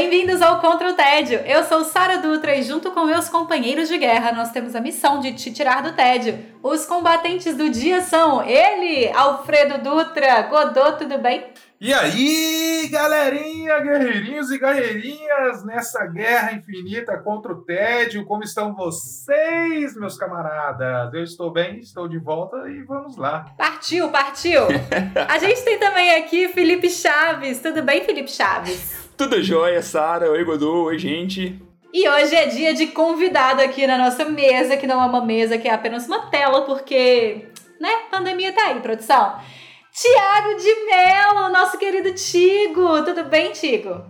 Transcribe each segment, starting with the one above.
Bem-vindos ao Contra o Tédio. Eu sou Sara Dutra e junto com meus companheiros de guerra nós temos a missão de te tirar do tédio. Os combatentes do dia são ele, Alfredo Dutra. Godô, tudo bem? E aí, galerinha, guerreirinhos e guerreirinhas, nessa guerra infinita contra o tédio, como estão vocês, meus camaradas? Eu estou bem, estou de volta e vamos lá. Partiu, partiu! a gente tem também aqui Felipe Chaves. Tudo bem, Felipe Chaves? Tudo jóia, Sara. Oi, Godô. Oi, gente. E hoje é dia de convidado aqui na nossa mesa, que não é uma mesa, que é apenas uma tela, porque, né, pandemia tá aí, produção. Tiago de Mello, nosso querido Tigo. Tudo bem, Tigo?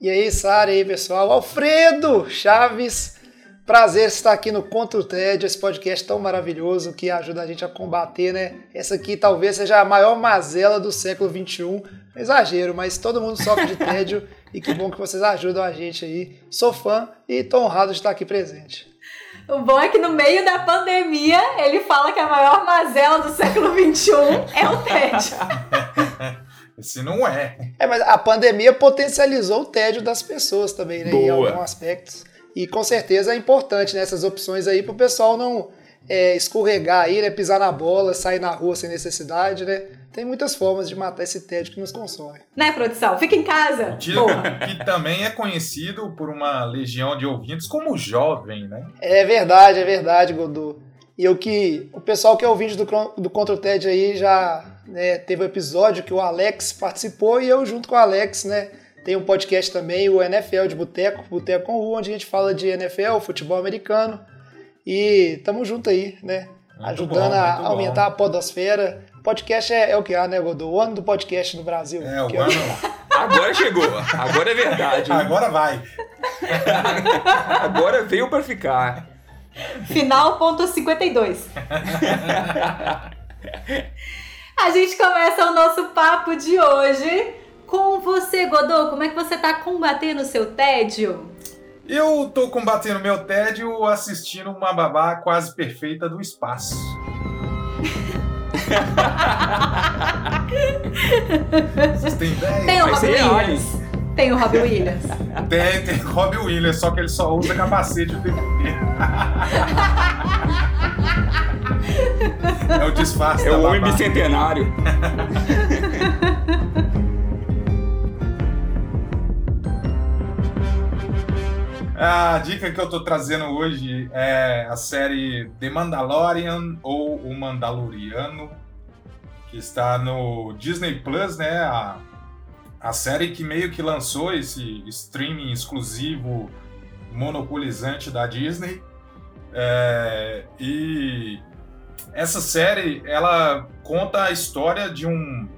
E aí, Sara, e aí, pessoal? Alfredo Chaves, prazer estar aqui no Contra o Tédio, esse podcast tão maravilhoso que ajuda a gente a combater, né? Essa aqui talvez seja a maior mazela do século XXI. Exagero, mas todo mundo sofre de tédio e que bom que vocês ajudam a gente aí. Sou fã e tô honrado de estar aqui presente. O bom é que no meio da pandemia ele fala que a maior mazela do século XXI é o tédio. Se não é. É, mas a pandemia potencializou o tédio das pessoas também, né? Boa. Em alguns aspectos. E com certeza é importante nessas né, opções aí para o pessoal não é, escorregar aí, né? Pisar na bola, sair na rua sem necessidade, né? Tem muitas formas de matar esse tédio que nos consome. Né, produção? Fica em casa. Tiro, que também é conhecido por uma legião de ouvintes como jovem, né? É verdade, é verdade, Godô. E o que o pessoal que é ouvinte do, do Contra o TED aí já né, teve um episódio que o Alex participou e eu junto com o Alex, né? Tem um podcast também, o NFL de Boteco, Boteco com U, onde a gente fala de NFL, futebol americano. E tamo junto aí, né? Muito Ajudando bom, a aumentar bom. a podosfera Podcast é, é o que há, né, Godô? O ano do podcast no Brasil. É, o é ano. Agora chegou. Agora é verdade. Agora vai. Agora veio para ficar. Final ponto 52. A gente começa o nosso papo de hoje com você, Godô. Como é que você tá combatendo o seu tédio? Eu tô combatendo meu tédio assistindo uma babá quase perfeita do espaço. Vocês têm ideia? Tem o Robbie Williams. Tem o Robbie Williams. Tem, tem o Robbie Williams, só que ele só usa capacete o tempo inteiro. É o disfarce É o homem bicentenário. A dica que eu tô trazendo hoje é a série The Mandalorian ou O Mandaloriano, que está no Disney Plus, né? A, a série que meio que lançou esse streaming exclusivo monopolizante da Disney. É, e essa série ela conta a história de um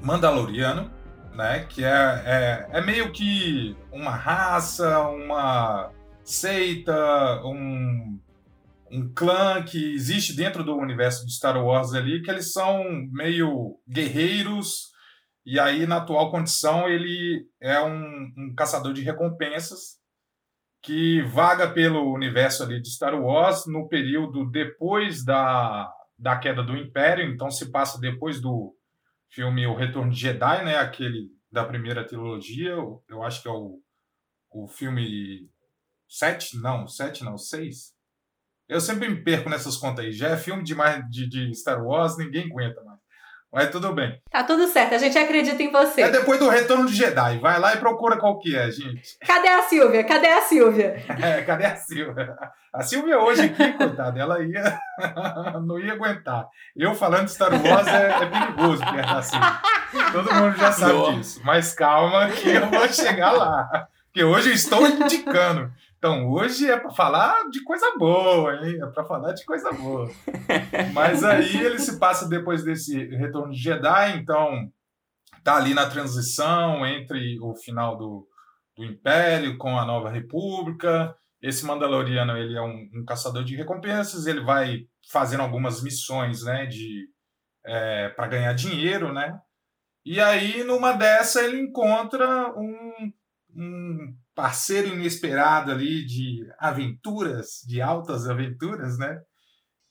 Mandaloriano né? Que é, é, é meio que uma raça, uma seita, um, um clã que existe dentro do universo de Star Wars ali, que eles são meio guerreiros, e aí, na atual condição, ele é um, um caçador de recompensas que vaga pelo universo ali de Star Wars no período depois da, da queda do Império, então se passa depois do, filme O Retorno de Jedi, né? Aquele da primeira trilogia, eu acho que é o, o filme 7, não, 7 não, 6. Eu sempre me perco nessas contas aí. Já é filme demais de, de Star Wars, ninguém aguenta mais. Mas tudo bem. Tá tudo certo, a gente acredita em você. É depois do Retorno de Jedi. Vai lá e procura qual que é, gente. Cadê a Silvia? Cadê a Silvia? É, cadê a Silvia? A Silvia hoje aqui, coitada, ela ia. não ia aguentar. Eu falando de Star Wars é, é perigoso perto da Silvia. Todo mundo já sabe disso. Mas calma que eu vou chegar lá. Porque hoje eu estou indicando. Então, hoje é para falar de coisa boa, hein? É para falar de coisa boa. Mas aí ele se passa depois desse retorno de Jedi, então tá ali na transição entre o final do, do Império com a Nova República. esse Mandaloriano ele é um, um caçador de recompensas, ele vai fazendo algumas missões, né, de é, para ganhar dinheiro, né? E aí numa dessa ele encontra um, um parceiro inesperado ali de aventuras, de altas aventuras, né?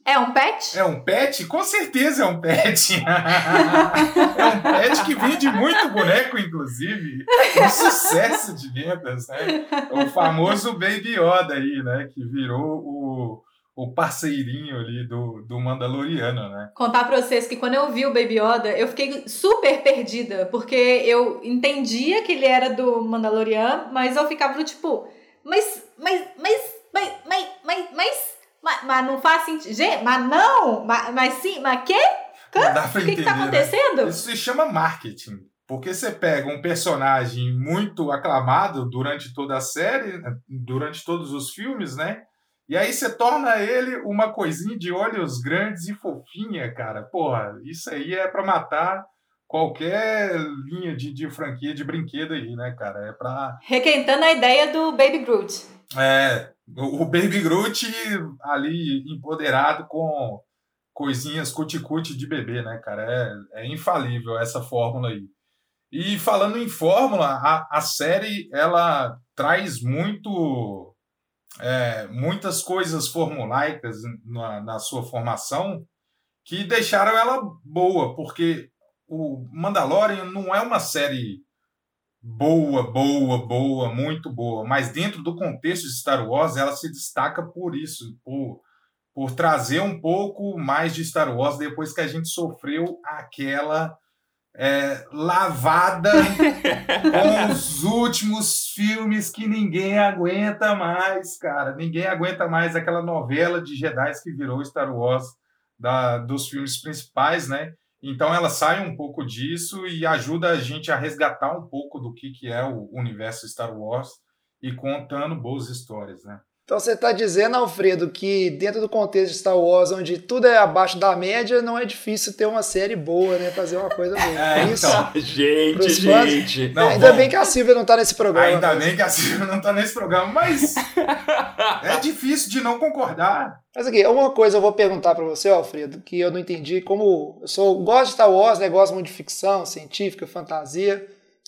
É um pet? É um pet? Com certeza é um pet. é um pet que vende muito boneco, inclusive. Um sucesso de vendas, né? O famoso Baby Yoda aí, né? Que virou o, o parceirinho ali do, do Mandaloriano, né? Contar pra vocês que quando eu vi o Baby Yoda, eu fiquei super perdida, porque eu entendia que ele era do Mandaloriano, mas eu ficava tipo, mas, mas, mas, mas, mas, mas, mas mas, mas não faz sentido. Gente, mas não! Mas, mas sim, mas quê? O que, que tá acontecendo? Né? Isso se chama marketing. Porque você pega um personagem muito aclamado durante toda a série, durante todos os filmes, né? E aí você torna ele uma coisinha de olhos grandes e fofinha, cara. Porra, isso aí é para matar qualquer linha de, de franquia de brinquedo aí, né, cara? É pra. Requentando a ideia do Baby Groot. É, o Baby Groot ali empoderado com coisinhas cuticute de bebê, né, cara? É, é infalível essa fórmula aí. E falando em fórmula, a, a série ela traz muito é, muitas coisas formulaicas na, na sua formação que deixaram ela boa, porque o Mandalorian não é uma série boa, boa, boa, muito boa, mas dentro do contexto de Star Wars ela se destaca por isso, por, por trazer um pouco mais de Star Wars depois que a gente sofreu aquela é, lavada com os últimos filmes que ninguém aguenta mais, cara. Ninguém aguenta mais aquela novela de Jedi que virou Star Wars da, dos filmes principais, né? Então ela sai um pouco disso e ajuda a gente a resgatar um pouco do que, que é o universo Star Wars e contando boas histórias, né? Então você está dizendo, Alfredo, que dentro do contexto de Star Wars, onde tudo é abaixo da média, não é difícil ter uma série boa, né? Fazer uma coisa boa. É, é isso? Então, gente, gente. Não, ainda bom, bem que a Silvia não está nesse programa. Ainda mas... bem que a Silvia não está nesse programa, mas é difícil de não concordar. Mas aqui, uma coisa eu vou perguntar para você, Alfredo, que eu não entendi. Como eu sou, gosto de Star Wars, né? gosto muito de ficção, científica, fantasia,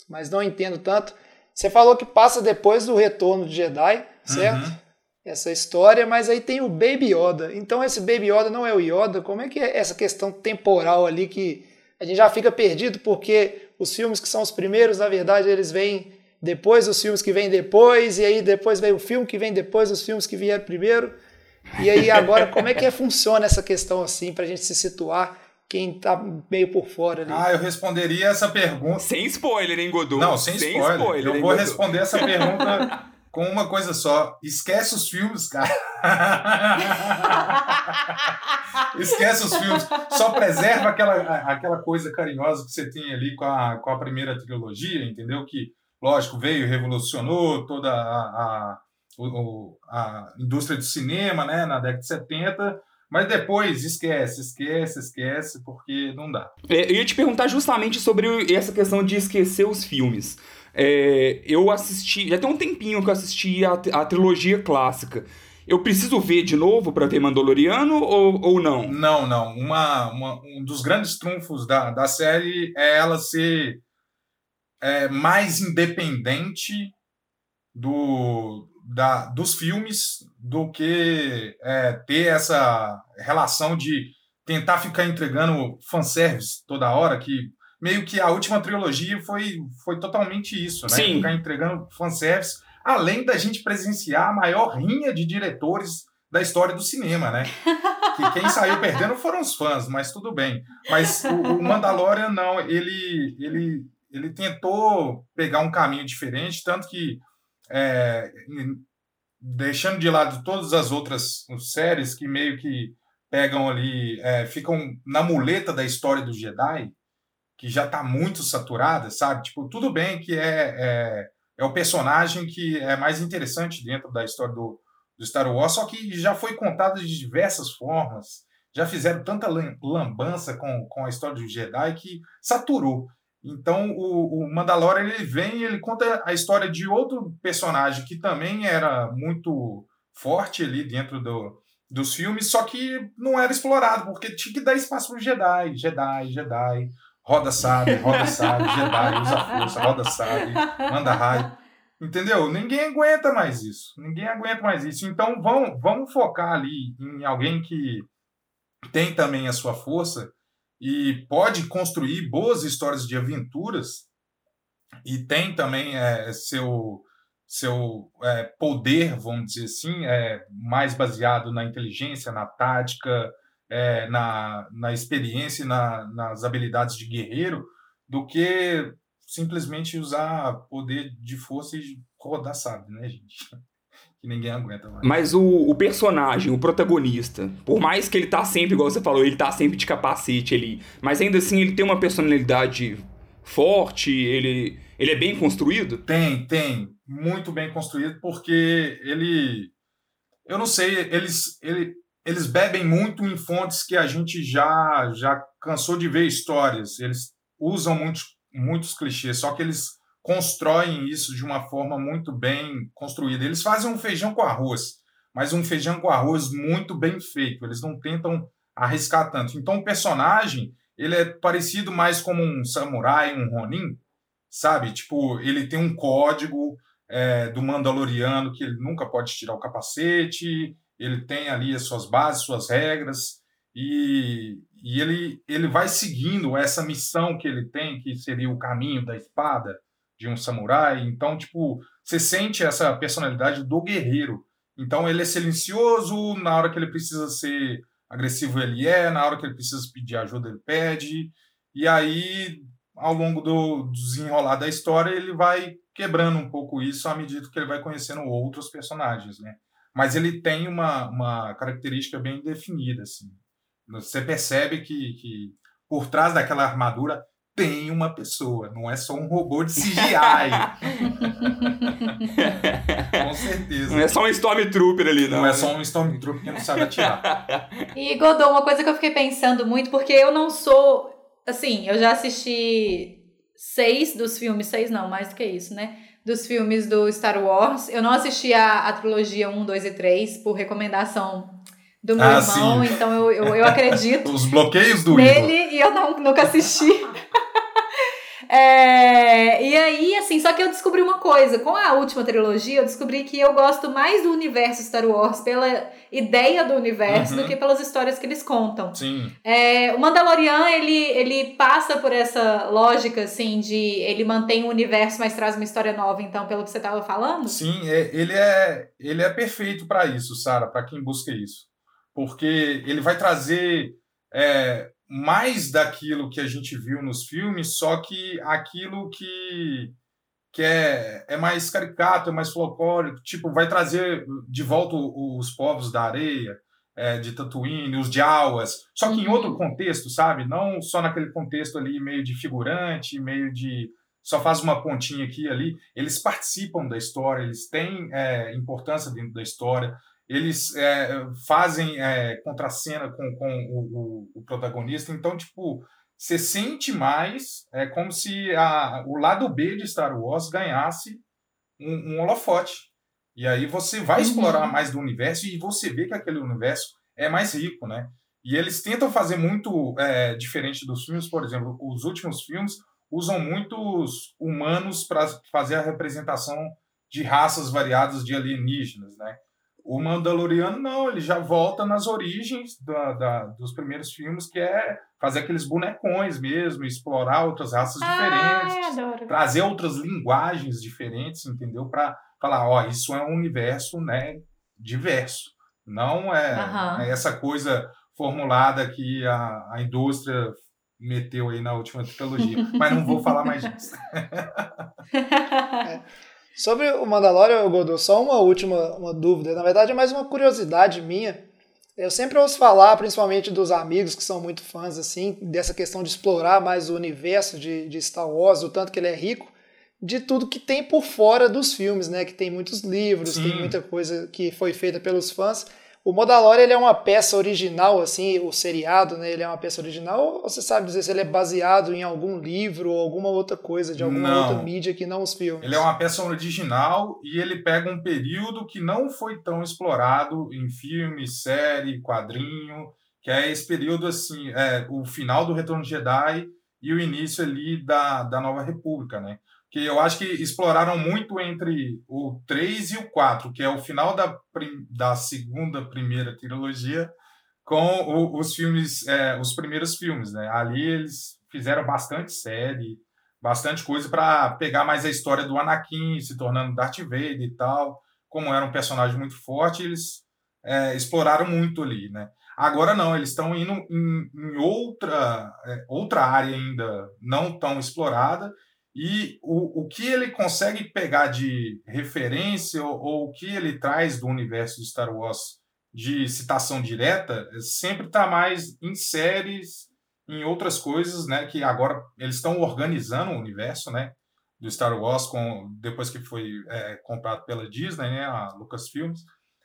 mas não entendo tanto. Você falou que passa depois do retorno de Jedi, certo? Uhum essa história, mas aí tem o Baby Yoda. Então esse Baby Yoda não é o Yoda. Como é que é essa questão temporal ali que a gente já fica perdido porque os filmes que são os primeiros, na verdade, eles vêm depois dos filmes que vêm depois, e aí depois vem o filme que vem depois dos filmes que vieram primeiro. E aí agora, como é que funciona essa questão assim, para a gente se situar quem tá meio por fora ali? Ah, eu responderia essa pergunta. Sem spoiler, hein, Godot? Não, sem, sem spoiler. spoiler. Eu vou Godot? responder essa pergunta com uma coisa só. Esquece os filmes, cara. Esquece os filmes. Só preserva aquela, aquela coisa carinhosa que você tem ali com a, com a primeira trilogia, entendeu? Que, lógico, veio, revolucionou toda a, a, a indústria do cinema, né, na década de 70. Mas depois esquece, esquece, esquece, porque não dá. É, eu ia te perguntar justamente sobre essa questão de esquecer os filmes. É, eu assisti, já tem um tempinho que eu assisti a, a trilogia clássica. Eu preciso ver de novo para ver Mandaloriano ou, ou não? Não, não. Uma, uma, um dos grandes trunfos da, da série é ela ser é, mais independente do, da, dos filmes do que é, ter essa relação de tentar ficar entregando fanservice toda hora, que meio que a última trilogia foi, foi totalmente isso, né? Sim. Ficar entregando fanservice, além da gente presenciar a maior rinha de diretores da história do cinema, né? que quem saiu perdendo foram os fãs, mas tudo bem. Mas o, o Mandalorian não, ele, ele, ele tentou pegar um caminho diferente, tanto que é, deixando de lado todas as outras séries que meio que pegam ali, é, ficam na muleta da história do Jedi, que já está muito saturada, sabe? Tipo, tudo bem que é, é, é, o personagem que é mais interessante dentro da história do, do Star Wars, só que já foi contado de diversas formas, já fizeram tanta lambança com, com a história do Jedi que saturou. Então, o, o Mandalorian ele vem e ele conta a história de outro personagem que também era muito forte ali dentro do, dos filmes, só que não era explorado, porque tinha que dar espaço pro Jedi, Jedi, Jedi, roda sabe, roda sabe, Jedi, usa força, roda sabe, manda raio. Entendeu? Ninguém aguenta mais isso. Ninguém aguenta mais isso. Então vamos, vamos focar ali em alguém que tem também a sua força e pode construir boas histórias de aventuras e tem também é, seu seu é, poder, vamos dizer assim, é mais baseado na inteligência, na tática, é, na, na experiência e na, nas habilidades de guerreiro, do que simplesmente usar poder de força e rodar sabe, né, gente? Que ninguém aguenta mais. Mas o, o, personagem, o protagonista, por mais que ele tá sempre, igual você falou, ele tá sempre de capacete ali, mas ainda assim ele tem uma personalidade forte, ele, ele é bem construído? Tem, tem. Muito bem construído, porque ele. Eu não sei, eles, ele, eles bebem muito em fontes que a gente já, já cansou de ver histórias. Eles usam muitos, muitos clichês, só que eles constroem isso de uma forma muito bem construída. Eles fazem um feijão com arroz, mas um feijão com arroz muito bem feito. Eles não tentam arriscar tanto. Então o personagem ele é parecido mais como um samurai, um ronin, sabe? Tipo, ele tem um código é, do Mandaloriano que ele nunca pode tirar o capacete, ele tem ali as suas bases, suas regras, e, e ele, ele vai seguindo essa missão que ele tem, que seria o caminho da espada, de um samurai. Então, tipo, você sente essa personalidade do guerreiro. Então, ele é silencioso, na hora que ele precisa ser agressivo, ele é, na hora que ele precisa pedir ajuda, ele pede. E aí, ao longo do desenrolar da história, ele vai quebrando um pouco isso à medida que ele vai conhecendo outros personagens, né? Mas ele tem uma, uma característica bem definida, assim. Você percebe que, que por trás daquela armadura tem uma pessoa, não é só um robô de CGI. Com certeza. Não é só um Stormtrooper ali, não. Não é só um Stormtrooper que não sabe atirar. E Godot, uma coisa que eu fiquei pensando muito, porque eu não sou. Assim, eu já assisti seis dos filmes, seis não, mais do que isso, né? Dos filmes do Star Wars. Eu não assisti a, a trilogia 1, 2 e 3 por recomendação do meu ah, irmão, sim. então eu, eu, eu acredito. Os bloqueios do nele e eu não, nunca assisti. É, e aí, assim, só que eu descobri uma coisa. Com a última trilogia, eu descobri que eu gosto mais do universo Star Wars pela ideia do universo uhum. do que pelas histórias que eles contam. Sim. É, o Mandalorian, ele, ele passa por essa lógica, assim, de ele mantém o universo, mas traz uma história nova, então, pelo que você estava falando? Sim, é, ele, é, ele é perfeito para isso, Sara, para quem busca isso. Porque ele vai trazer é, mais daquilo que a gente viu nos filmes, só que aquilo que, que é, é mais caricato, é mais folclórico, tipo, vai trazer de volta os povos da areia, é, de Tatooine, os Jawas, só que em outro uhum. contexto, sabe? Não só naquele contexto ali meio de figurante, meio de só faz uma pontinha aqui e ali, eles participam da história, eles têm é, importância dentro da história, eles é, fazem é, contracena com, com o, o, o, protagonista. Então, tipo, você sente mais é como se a, o lado B de Star Wars ganhasse um, um holofote. E aí você vai uhum. explorar mais do universo e você vê que aquele universo é mais rico, né? E eles tentam fazer muito é, diferente dos filmes, por exemplo, os últimos filmes usam muitos humanos para fazer a representação de raças variadas de alienígenas, né? O Mandaloriano não, ele já volta nas origens da, da, dos primeiros filmes, que é fazer aqueles bonecões mesmo, explorar outras raças ah, diferentes, trazer outras linguagens diferentes, entendeu? Para falar, ó, isso é um universo, né, diverso. Não é, uhum. é essa coisa formulada que a, a indústria meteu aí na última trilogia. Mas não vou falar mais disso. Sobre o Mandalorian, Godô, só uma última uma dúvida. Na verdade, é mais uma curiosidade minha. Eu sempre ouço falar, principalmente dos amigos que são muito fãs, assim, dessa questão de explorar mais o universo de, de Star Wars, o tanto que ele é rico, de tudo que tem por fora dos filmes, né? Que tem muitos livros, Sim. tem muita coisa que foi feita pelos fãs. O Mandalorian ele é uma peça original, assim, o seriado, né? Ele é uma peça original, ou você sabe dizer se ele é baseado em algum livro ou alguma outra coisa, de alguma Não. outra mídia que não os filmes? Ele é uma peça original e ele pega um período que não foi tão explorado em filme, série, quadrinho, que é esse período assim, é, o final do Retorno de Jedi e o início ali da, da Nova República, né? Que eu acho que exploraram muito entre o 3 e o 4, que é o final da, da segunda, primeira trilogia, com o- os filmes, é, os primeiros filmes, né? Ali eles fizeram bastante série, bastante coisa para pegar mais a história do Anakin se tornando Darth Vader e tal. Como era um personagem muito forte, eles é, exploraram muito ali, né? Agora não, eles estão indo em, em outra, é, outra área ainda não tão explorada e o, o que ele consegue pegar de referência ou, ou o que ele traz do universo de Star Wars de citação direta sempre está mais em séries, em outras coisas, né? Que agora eles estão organizando o universo, né? Do Star Wars com depois que foi é, comprado pela Disney, né? A Lucasfilms.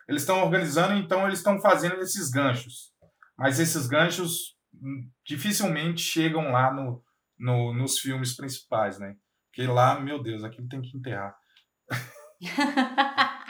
Eles estão organizando, então eles estão fazendo esses ganchos. Mas esses ganchos hum, dificilmente chegam lá no, no, nos filmes principais, né? Porque lá, meu Deus, aquilo tem que enterrar.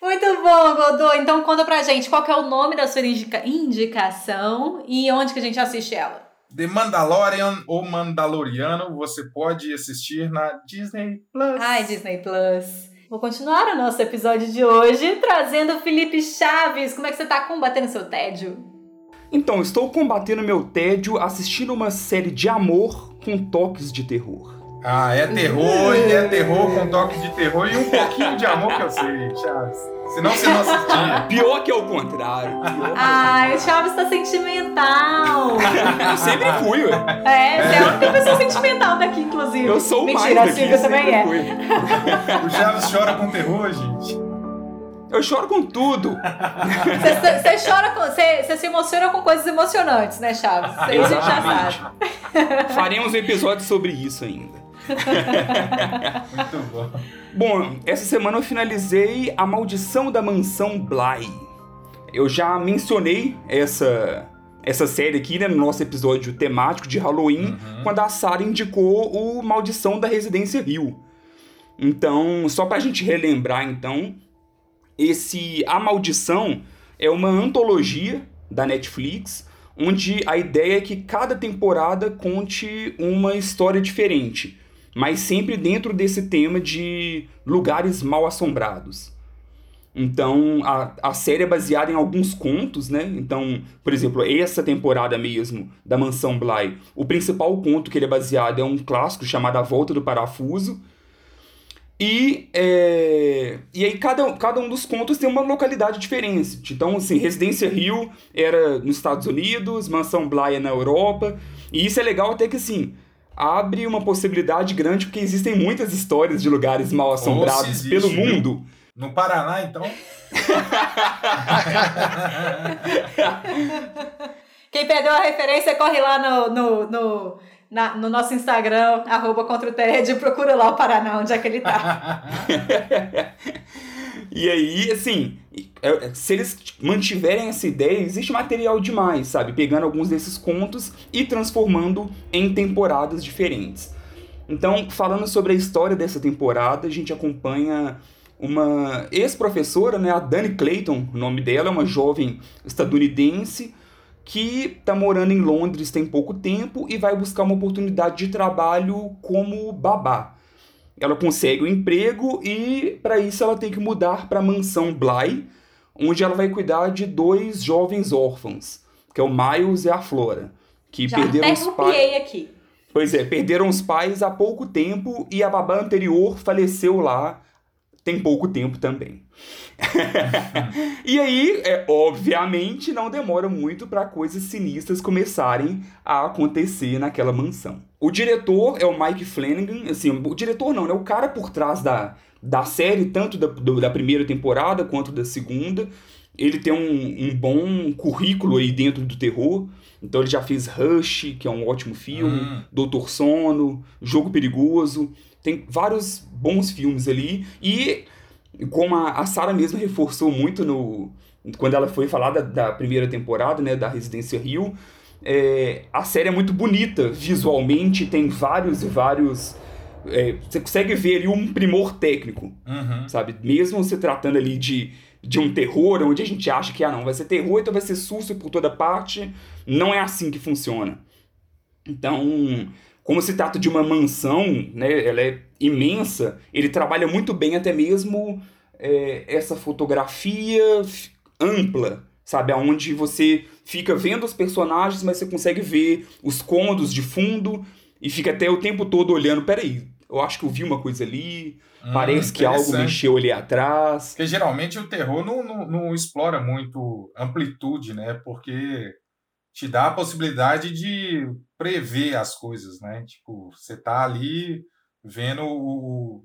Muito bom, Godô. Então conta pra gente qual é o nome da sua indica- indicação e onde que a gente assiste ela. The Mandalorian ou Mandaloriano você pode assistir na Disney Plus. Ai, Disney Plus. Vou continuar o nosso episódio de hoje trazendo o Felipe Chaves. Como é que você tá combatendo seu tédio? Então, estou combatendo meu tédio assistindo uma série de amor com toques de terror. Ah, é terror, e é terror com toque de terror e um pouquinho de amor que eu sei, Chaves. Senão você não assistia. Pior que é o contrário. É o Ai, o Chaves tá sentimental. Eu sempre fui, ué. É, você é a única pessoa sentimental daqui, inclusive. Eu sou o Mentira, mais a daqui, Silvia também é. fui. O Chaves chora com terror, gente. Eu choro com tudo. Você, chora com. Você, você se emociona com coisas emocionantes, né, Chaves? Isso aí a gente já sabe. Faremos um episódio sobre isso ainda. Muito bom. Bom, essa semana eu finalizei A Maldição da Mansão Bly. Eu já mencionei essa, essa série aqui, né, no nosso episódio temático de Halloween, Uhum. quando a Sarah indicou o Maldição da Residência Rio. Então, só pra gente relembrar, então, esse A Maldição é uma antologia da Netflix, onde a ideia é que cada temporada conte uma história diferente, mas sempre dentro desse tema de lugares mal assombrados. Então, a, a série é baseada em alguns contos, né? Então, por exemplo, essa temporada mesmo, da Mansão Bly, o principal conto que ele é baseado é um clássico chamado A Volta do Parafuso, e, é, e aí cada, cada um dos contos tem uma localidade diferente. Então, assim, Residência Rio era nos Estados Unidos, Mansão é na Europa. E isso é legal até que, assim, abre uma possibilidade grande, porque existem muitas histórias de lugares mal assombrados existe, pelo mundo. No Paraná, então. Quem perdeu a referência, corre lá no, no, no, na- no nosso Instagram, arroba contra o TED, procura lá o Paraná, onde é que ele tá. E aí, assim, é- se eles mantiverem essa ideia, existe material demais, sabe? Pegando alguns desses contos e transformando em temporadas diferentes. Então, falando sobre a história dessa temporada, a gente acompanha uma ex-professora, né, a Dani Clayton, o nome dela, é uma jovem estadunidense que está morando em Londres tem pouco tempo e vai buscar uma oportunidade de trabalho como babá. Ela consegue o emprego e para isso ela tem que mudar para a mansão Bly, onde ela vai cuidar de dois jovens órfãos, que é o Miles e a Flora, que Já perderam até os pais. aqui. Pois é, perderam os pais há pouco tempo e a babá anterior faleceu lá tem pouco tempo também. e aí, é, obviamente, não demora muito para coisas sinistras começarem a acontecer naquela mansão. O diretor é o Mike Flanagan, assim, o diretor não, né? O cara por trás da, da série, tanto da, do- da primeira temporada quanto da segunda. Ele tem um, um bom currículo aí dentro do terror. Então ele já fez Rush, que é um ótimo filme, Hum. Doutor Sono, Jogo Perigoso. Tem vários bons filmes ali. E como a, a Sarah mesmo reforçou muito no, quando ela foi falada da primeira temporada, né, da Residência Rio, é, a série é muito bonita visualmente, tem vários e vários. É, você consegue ver ali um primor técnico, Uhum. sabe? Mesmo se tratando ali de, de um terror, onde a gente acha que ah, não, vai ser terror, então vai ser susto por toda parte. Não é assim que funciona. Então, como se trata de uma mansão, né, ela é imensa, ele trabalha muito bem até mesmo é, essa fotografia ampla, sabe? Onde você fica vendo os personagens, mas você consegue ver os cômodos de fundo e fica até o tempo todo olhando, peraí, eu acho que eu vi uma coisa ali, Hum, parece que algo mexeu ali atrás. Porque geralmente o terror não, não, não explora muito amplitude, né? Porque te dá a possibilidade de prever as coisas, né? Tipo, você tá ali vendo o-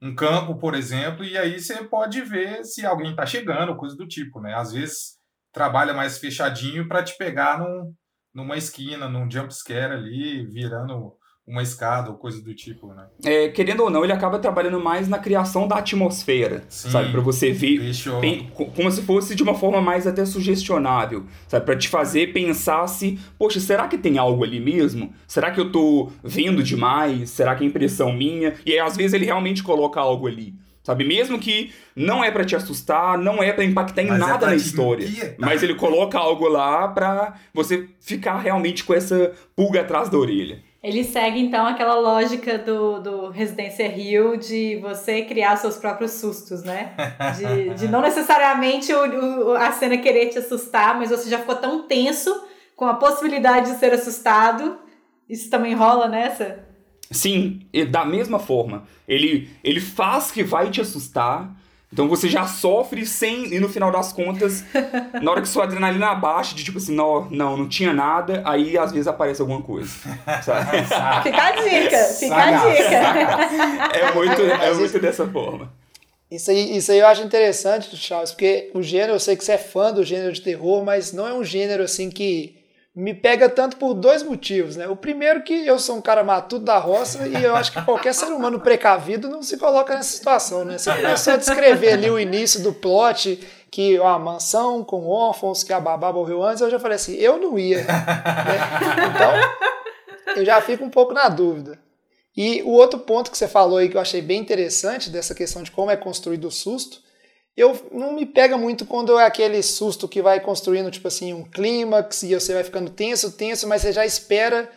um campo, por exemplo, e aí você pode ver se alguém tá chegando, coisa do tipo, né? Às vezes trabalha mais fechadinho para te pegar num, numa esquina, num jump scare ali, virando uma escada ou coisa do tipo, né? É, querendo ou não, ele acaba trabalhando mais na criação da atmosfera, Sim. sabe? Pra você ver. Pen- co- como se fosse de uma forma mais até sugestionável, sabe? Pra te fazer pensar se, poxa, será que tem algo ali mesmo? Será que eu tô vendo demais? Será que é impressão minha? E aí, às vezes ele realmente coloca algo ali, sabe? Mesmo que não é pra te assustar, não é pra impactar em Mas é nada pra na história, mas ele coloca algo lá pra você ficar realmente com essa pulga atrás da orelha. Ele segue então aquela lógica do, do Residência Rio de você criar seus próprios sustos, né? De, de não necessariamente o, o- a cena querer te assustar, mas você já ficou tão tenso com a possibilidade de ser assustado. Isso também rola nessa? Sim, da mesma forma. Ele, ele faz que vai te assustar. Então você já sofre sem. E no final das contas, na hora que sua adrenalina abaixa, de tipo assim, não, não, não tinha nada, aí às vezes aparece alguma coisa. Sabe? Fica a dica, fica a dica. É muito, é muito dessa forma. Isso aí, isso aí eu acho interessante, Charles, porque o gênero, eu sei que você é fã do gênero de terror, mas não é um gênero assim que me pega tanto por dois motivos, né? O primeiro que eu sou um cara matuto da roça e eu acho que qualquer ser humano precavido não se coloca nessa situação, né? Você começou a descrever ali o início do plot, que ó, a mansão com órfãos, que a babá morreu antes, eu já falei assim, eu não ia. né? Então, eu já fico um pouco na dúvida. E o outro ponto que você falou aí que eu achei bem interessante dessa questão de como é construído o susto, eu não me pega muito quando é aquele susto que vai construindo tipo assim um clímax e você vai ficando tenso, tenso, mas você já espera,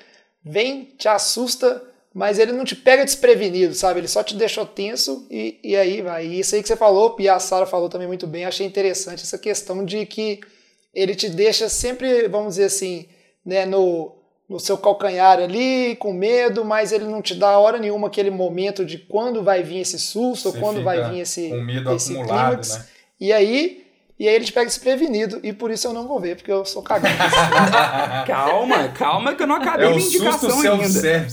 vem, te assusta, mas ele não te pega desprevenido, sabe? Ele só te deixou tenso e, e aí vai. E isso aí que você falou, e a Sara falou também muito bem, achei interessante essa questão de que ele te deixa sempre, vamos dizer assim, né, no, no seu calcanhar ali, com medo, mas ele não te dá hora nenhuma aquele momento de quando vai vir esse susto, ou quando vai vir esse, com medo esse acumulado, clímax. né? E aí, e aí ele te pega desprevenido, e por isso eu não vou ver, porque eu sou cagado. Calma, calma que eu não acabei É minha indicação susto ainda.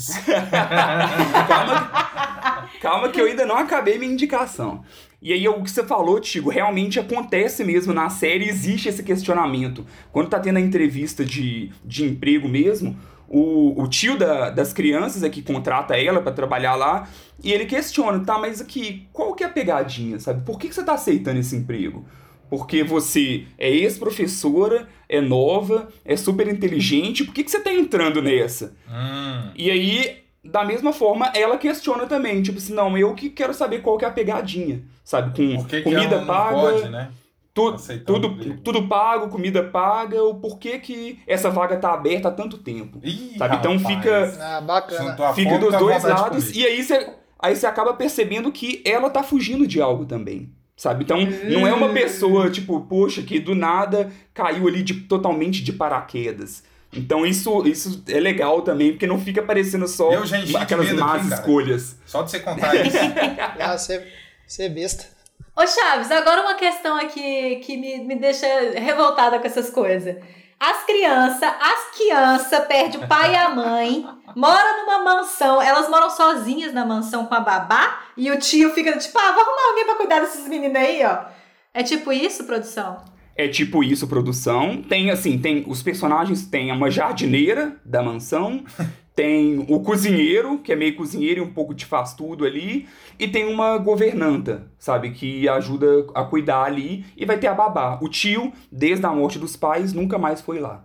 calma, calma que eu ainda não acabei minha indicação. E aí, o que você falou, Tigo, realmente acontece mesmo na série, existe esse questionamento. Quando tá tendo a entrevista de, de emprego mesmo, o, o tio da- das crianças é que contrata ela pra trabalhar lá, e ele questiona, tá, mas aqui, qual que é a pegadinha, sabe? Por que, que você tá aceitando esse emprego? Porque você é ex-professora, é nova, é super inteligente, por que, que você tá entrando nessa? Hum, E aí, da mesma forma, ela questiona também, tipo assim, não, eu que quero saber qual que é a pegadinha, sabe? Com que, que comida não paga, pode, né? tu- tudo, tudo pago, comida paga, o porquê que essa vaga tá aberta há tanto tempo. Ih, Sabe, então rapaz. fica- ah, bacana. Fica dos dois lados, e aí você, aí você acaba percebendo que ela tá fugindo de algo também. Sabe? Então, não é uma pessoa, tipo, poxa, que do nada caiu ali de, totalmente de paraquedas. Então, isso, isso é legal também, porque não fica parecendo só Eu já enchi de aquelas medo más aqui, escolhas. Só de você contar isso. Ah, você, você é besta. Ô Chaves, agora uma questão aqui que me, me deixa revoltada com essas coisas. As crianças, as crianças perdem o pai e a mãe, moram numa mansão, elas moram sozinhas na mansão com a babá, e o tio fica tipo, ah, vou arrumar alguém pra cuidar desses meninos aí, ó. É tipo isso, produção? É tipo isso, produção. Tem, assim, tem os personagens, tem uma jardineira da mansão, tem o cozinheiro, que é meio cozinheiro e um pouco de faz tudo ali, e tem uma governanta, sabe, que ajuda a cuidar ali, e vai ter a babá. O tio, desde a morte dos pais, nunca mais foi lá.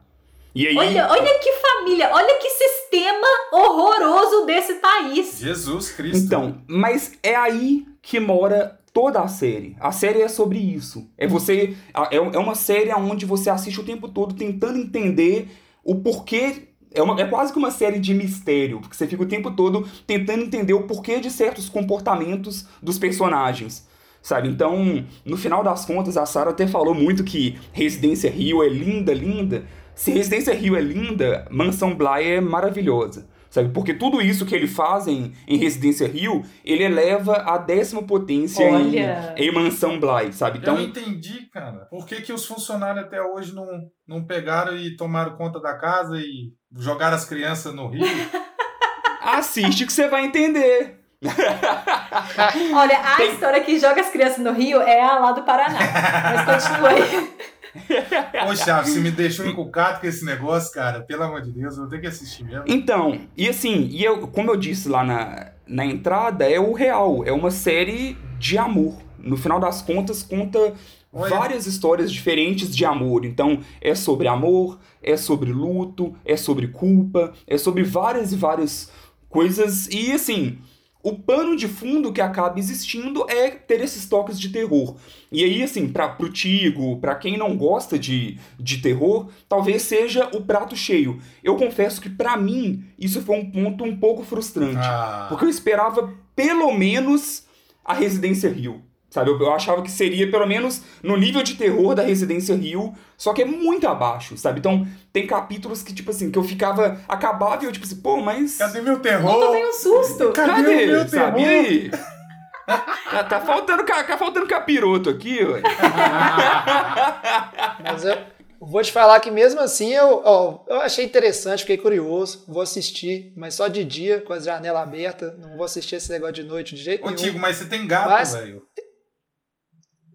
E aí, Olha, olha que família, olha que sistema horroroso desse país. Jesus Cristo. Então, mas é aí que mora toda a série. A série é sobre isso. É você. É é uma série onde você assiste o tempo todo tentando entender o porquê. É, uma, é quase que uma série de mistério, porque você fica o tempo todo tentando entender o porquê de certos comportamentos dos personagens. Sabe? Então, no final das contas, a Sarah até falou muito que Residência Rio é linda, linda. Se Residência Rio é linda, Mansão Bly é maravilhosa. Sabe? Porque tudo isso que ele faz em, em Residência Rio, ele eleva a décima potência em, Olha. em Mansão Bly, sabe? Eu Então, não entendi, cara. Por que, que os funcionários até hoje não, não pegaram e tomaram conta da casa e jogaram as crianças no rio? assiste que você vai entender. Olha, a Tem- história que joga as crianças no Rio é a lá do Paraná. Mas continua aí. Ô, Chaves, você me deixou encucado com esse negócio, cara. Pelo amor de Deus, eu vou ter que assistir mesmo. Então, e assim, e eu, como eu disse lá na, na entrada, é o real, é uma série de amor. No final das contas, conta Olha. várias histórias diferentes de amor. Então, é sobre amor, é sobre luto, é sobre culpa, é sobre várias e várias coisas. E assim, o pano de fundo que acaba existindo é ter esses toques de terror. E aí, assim, pra, pro Tigo, pra quem não gosta de, de terror, talvez seja o prato cheio. Eu confesso que pra mim isso foi um ponto um pouco frustrante. Ah, Porque eu esperava pelo menos a Residência Rio. Sabe, eu, eu achava que seria pelo menos no nível de terror da Residência Rio, só que é muito abaixo, sabe? Então, tem capítulos que, tipo assim, que eu ficava. Acabava e eu, tipo assim, pô, mas. cadê meu Eu terror? tomei um susto. Cadê, o Cadê? meu terror? Sabe? E aí? tá, tá faltando, tá faltando capiroto aqui, ué. Mas eu vou te falar que mesmo assim eu, ó, eu achei interessante, fiquei curioso, vou assistir, mas só de dia, com as janelas abertas, não vou assistir esse negócio de noite de jeito Ô, nenhum. Tigo, mas você tem gato, Mas- velho.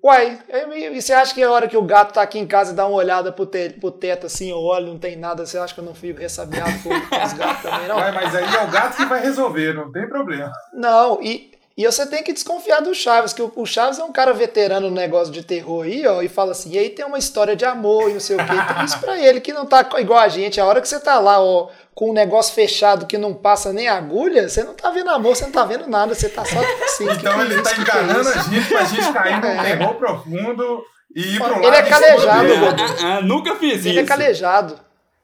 Uai, eu- e você acha que a hora que o gato tá aqui em casa e dá uma olhada pro, te- pro teto assim, eu olho, não tem nada, você acha que eu não fico ressabiado com, os gatos também, não? Ué, mas aí é o gato que vai resolver, não tem problema. Não, e, e você tem que desconfiar do Chaves, que o, o Chaves é um cara veterano no negócio de terror aí, ó, e fala assim, e aí tem uma história de amor e não sei o quê. Então isso pra ele que não tá igual a gente, a hora que você tá lá, ó, com um negócio fechado que não passa nem agulha, você não tá vendo amor, você não tá vendo nada, você tá só assim. que Então que é ele isso? tá Que que é enganando isso? a gente pra gente cair num É. terror profundo e ir pro Ele lado é calejado. Ah, ah, nunca fiz Ele é isso. calejado.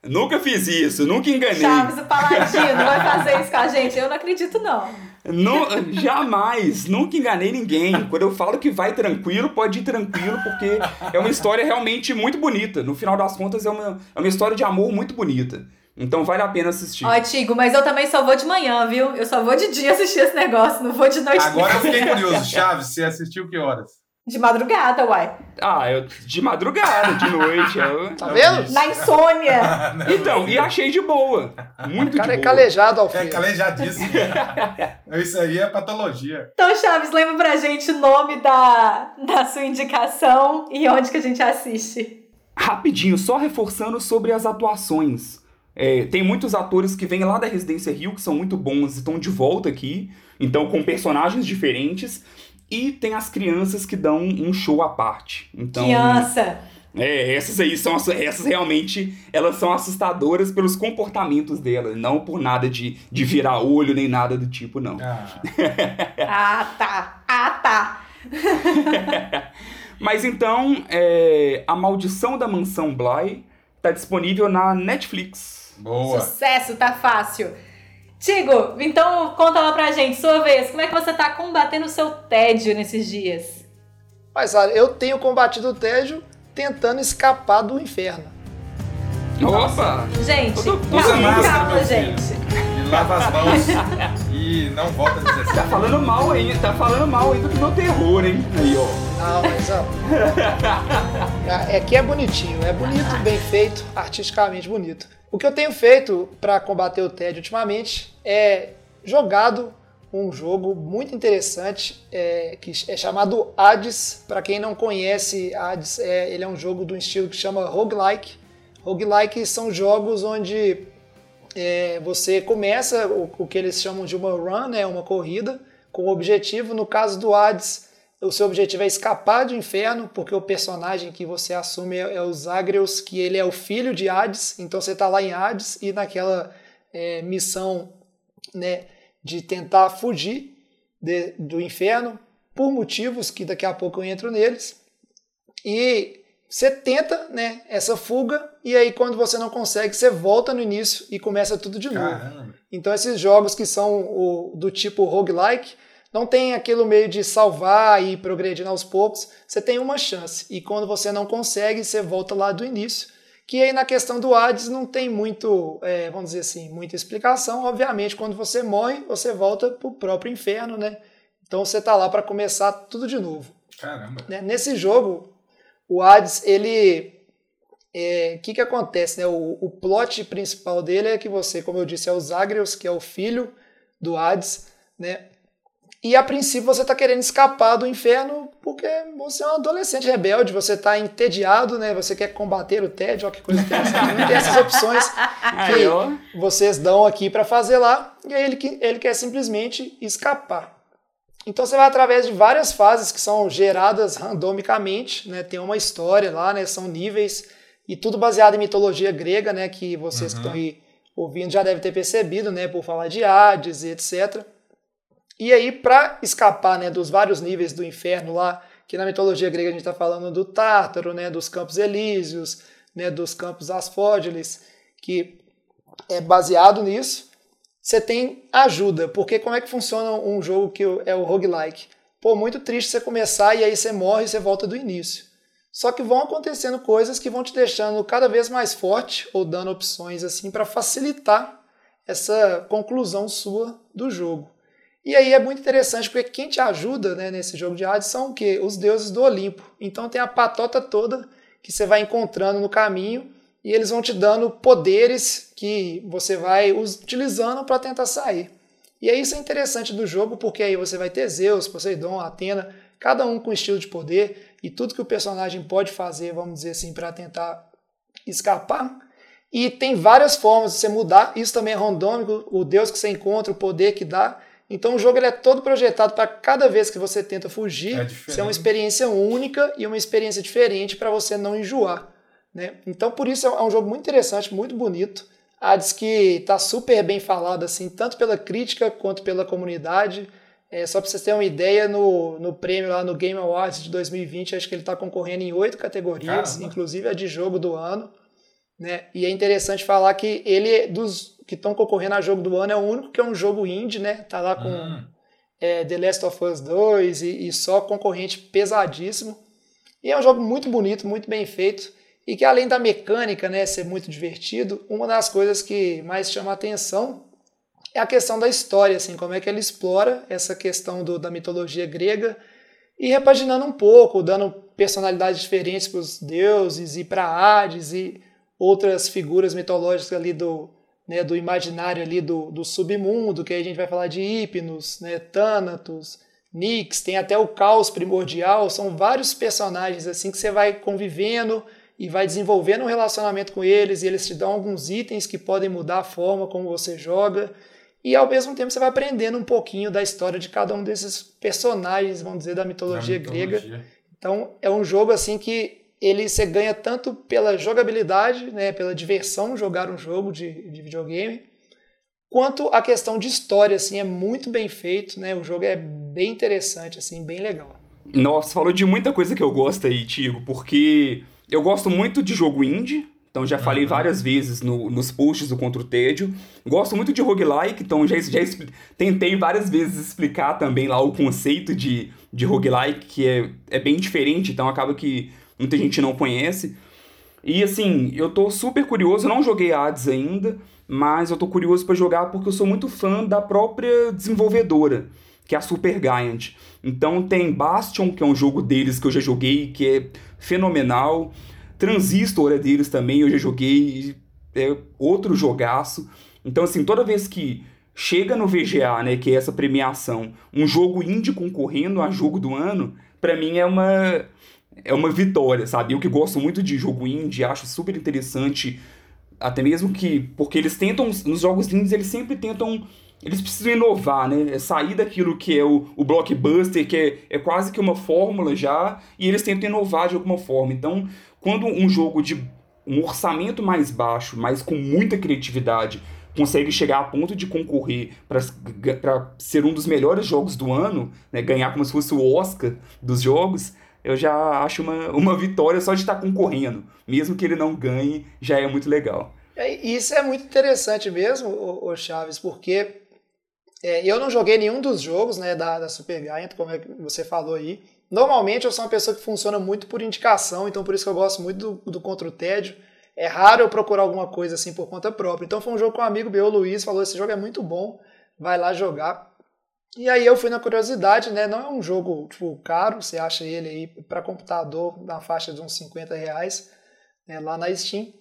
Nunca fiz isso, nunca enganei. Chaves, o Paladino, vai fazer isso com a gente? Eu não acredito, não. Nu- jamais, nunca enganei ninguém. Quando eu falo que vai tranquilo, pode ir tranquilo, porque é uma história realmente muito bonita. No final das contas, é uma, é uma história de amor muito bonita. Então vale a pena assistir. Ó, Tigo, mas eu também só vou de manhã, viu? Eu só vou de dia assistir esse negócio, não vou de noite. Agora eu não. fiquei curioso. Chaves, você assistiu que horas? De madrugada, uai. Ah, eu de madrugada, de noite. eu- Tá vendo? Na insônia. Então, e achei de boa. Muito O cara é de boa. calejado, É Alfredo. calejadíssimo. Isso aí é patologia. Então, Chaves, lembra pra gente o nome da, da sua indicação e onde que a gente assiste. Rapidinho, só reforçando sobre as atuações. É, tem muitos atores que vêm lá da Residência Rio, que são muito bons e estão de volta aqui, então com personagens diferentes. E tem as crianças que dão um show à parte. Então, Criança. é, essas aí são essas realmente elas são assustadoras pelos comportamentos delas, não por nada de, de virar olho nem nada do tipo, não. Ah, Ah, tá. Ah, tá. Mas então, é, A Maldição da Mansão Bly tá disponível na Netflix. boa. Sucesso, tá fácil. Tigo, então conta lá pra gente, sua vez, como é que você tá combatendo o seu tédio nesses dias? Mas olha, eu tenho combatido o tédio tentando escapar do inferno. Opa! Gente, Tô- tô Usa calma, calma, gente. E lava as mãos e não volta a Tá 17. falando mal ainda, tá falando mal ainda do meu terror, hein? Aí, ó. Não, mas ó. É que é bonitinho, é bonito, bem feito, artisticamente bonito. O que eu tenho feito para combater o tédio ultimamente é jogado um jogo muito interessante é, que é chamado Hades. Para quem não conhece, Hades é, ele é um jogo do estilo que chama roguelike. Roguelike são jogos onde é, você começa o, o, que eles chamam de uma run, né, uma corrida, com o objetivo, no caso do Hades, o seu objetivo é escapar do inferno, porque o personagem que você assume é, é o Zagreus, que ele é o filho de Hades, então você está lá em Hades e naquela é, missão né, de tentar fugir de, do inferno, por motivos que daqui a pouco eu entro neles. E você tenta né, essa fuga, e aí quando você não consegue, você volta no início e começa tudo de novo. Caramba. Então esses jogos que são o, do tipo roguelike, não tem aquilo meio de salvar e progredir aos poucos, você tem uma chance. E quando você não consegue, você volta lá do início. Que aí na questão do Hades não tem muito, é, vamos dizer assim, muita explicação. Obviamente, quando você morre, você volta para o próprio inferno, né? Então você tá lá para começar tudo de novo. Caramba. Né? Nesse jogo, o Hades, ele. O é, que, que acontece? Né? O, o plot principal dele é que você, como eu disse, é o Zagreus, que é o filho do Hades, né? E a princípio você está querendo escapar do inferno porque você é um adolescente rebelde, você está entediado, né? Você quer combater o tédio, olha que coisa interessante. Não tem essas opções que vocês dão aqui para fazer lá. E aí ele, ele quer simplesmente escapar. Então você vai através de várias fases que são geradas randomicamente, né? Tem uma história lá, né? São níveis e tudo baseado em mitologia grega, né? Que vocês uhum. que estão aí ouvindo já devem ter percebido, né? Por falar de Hades e etc. E aí, para escapar né, dos vários níveis do inferno lá, que na mitologia grega a gente está falando do Tártaro, né, dos Campos Elíseos, né, dos Campos Asfódiles, que é baseado nisso, você tem ajuda. Porque como é que funciona um jogo que é o roguelike? Pô, muito triste você começar e aí você morre e você volta do início. Só que vão acontecendo coisas que vão te deixando cada vez mais forte ou dando opções assim para facilitar essa conclusão sua do jogo. E aí é muito interessante porque quem te ajuda né, nesse jogo de Hades são o quê? Os deuses do Olimpo. Então tem a patota toda que você vai encontrando no caminho e eles vão te dando poderes que você vai utilizando para tentar sair. E aí isso é interessante do jogo porque aí você vai ter Zeus, Poseidon, Atena, cada um com estilo de poder e tudo que o personagem pode fazer, vamos dizer assim, para tentar escapar. E tem várias formas de você mudar, isso também é randômico, o deus que você encontra, o poder que dá. Então o jogo ele é todo projetado para cada vez que você tenta fugir, é ser uma experiência única e uma experiência diferente para você não enjoar. Né? Então por isso é um jogo muito interessante, muito bonito. Hades que está super bem falado assim, tanto pela crítica quanto pela comunidade. É, só para vocês terem uma ideia, no, no prêmio lá no Game Awards de 2020, acho que ele está concorrendo em oito categorias, Caramba. inclusive a de jogo do ano. Né? E é interessante falar que ele, dos que estão concorrendo a jogo do ano é o único que é um jogo indie, né? Tá lá com hum. é, The Last of Us 2 e, e, só concorrente pesadíssimo. E é um jogo muito bonito, muito bem feito. E que além da mecânica, né, ser muito divertido, uma das coisas que mais chama atenção é a questão da história, assim, como é que ele explora essa questão do, da mitologia grega e repaginando um pouco, dando personalidades diferentes para os deuses e para Hades e outras figuras mitológicas ali do, né, do imaginário ali do, do submundo, que aí a gente vai falar de Hipnos, né, Thanatos, Nix, tem até o Caos Primordial, são vários personagens assim que você vai convivendo e vai desenvolvendo um relacionamento com eles e eles te dão alguns itens que podem mudar a forma como você joga e ao mesmo tempo você vai aprendendo um pouquinho da história de cada um desses personagens, vamos dizer, da mitologia, da mitologia. grega. Então é um jogo assim que ele você ganha tanto pela jogabilidade, né, pela diversão jogar um jogo de, de videogame, quanto a questão de história, assim, é muito bem feito, né? O jogo é bem interessante, assim, bem legal. Nossa, falou de muita coisa que eu gosto aí, Tigo, porque eu gosto muito de jogo indie, então já falei uhum. várias vezes no, nos posts do Contra o Tédio. Gosto muito de roguelike, então já, já tentei várias vezes explicar também lá o conceito de, de roguelike, que é, é bem diferente, então acaba que muita gente não conhece. E assim, eu tô super curioso, não joguei Hades ainda, mas eu tô curioso para jogar porque eu sou muito fã da própria desenvolvedora, que é a Super Giant. Então tem Bastion, que é um jogo deles que eu já joguei, que é fenomenal. Transistor é deles também, eu já joguei, é outro jogaço. Então assim, toda vez que chega no VGA, né, que é essa premiação, um jogo indie concorrendo a jogo do ano, para mim é uma é uma vitória, sabe? Eu que gosto muito de jogo indie, acho super interessante Até mesmo que. Porque eles tentam. Nos jogos indies, eles sempre tentam. Eles precisam inovar, né? É sair daquilo que é o, o blockbuster, que é, é quase que uma fórmula já, e eles tentam inovar de alguma forma. Então, quando um jogo de um orçamento mais baixo, mas com muita criatividade, consegue chegar a ponto de concorrer para ser um dos melhores jogos do ano, né, ganhar como se fosse o Oscar dos jogos, eu já acho uma, uma vitória só de estar concorrendo. Mesmo que ele não ganhe, já é muito legal. É, isso é muito interessante mesmo, o, Chaves, porque é, eu não joguei nenhum dos jogos né, da, da Super Giant, como é que você falou aí. Normalmente eu sou uma pessoa que funciona muito por indicação, então por isso que eu gosto muito do, do Contra o Tédio. É raro eu procurar alguma coisa assim por conta própria. Então foi um jogo com um amigo meu, Luiz, falou: esse jogo é muito bom, vai lá jogar. E aí eu fui na curiosidade, né? Não é um jogo tipo, caro, você acha ele aí para computador na faixa de uns 50 reais né, lá na Steam.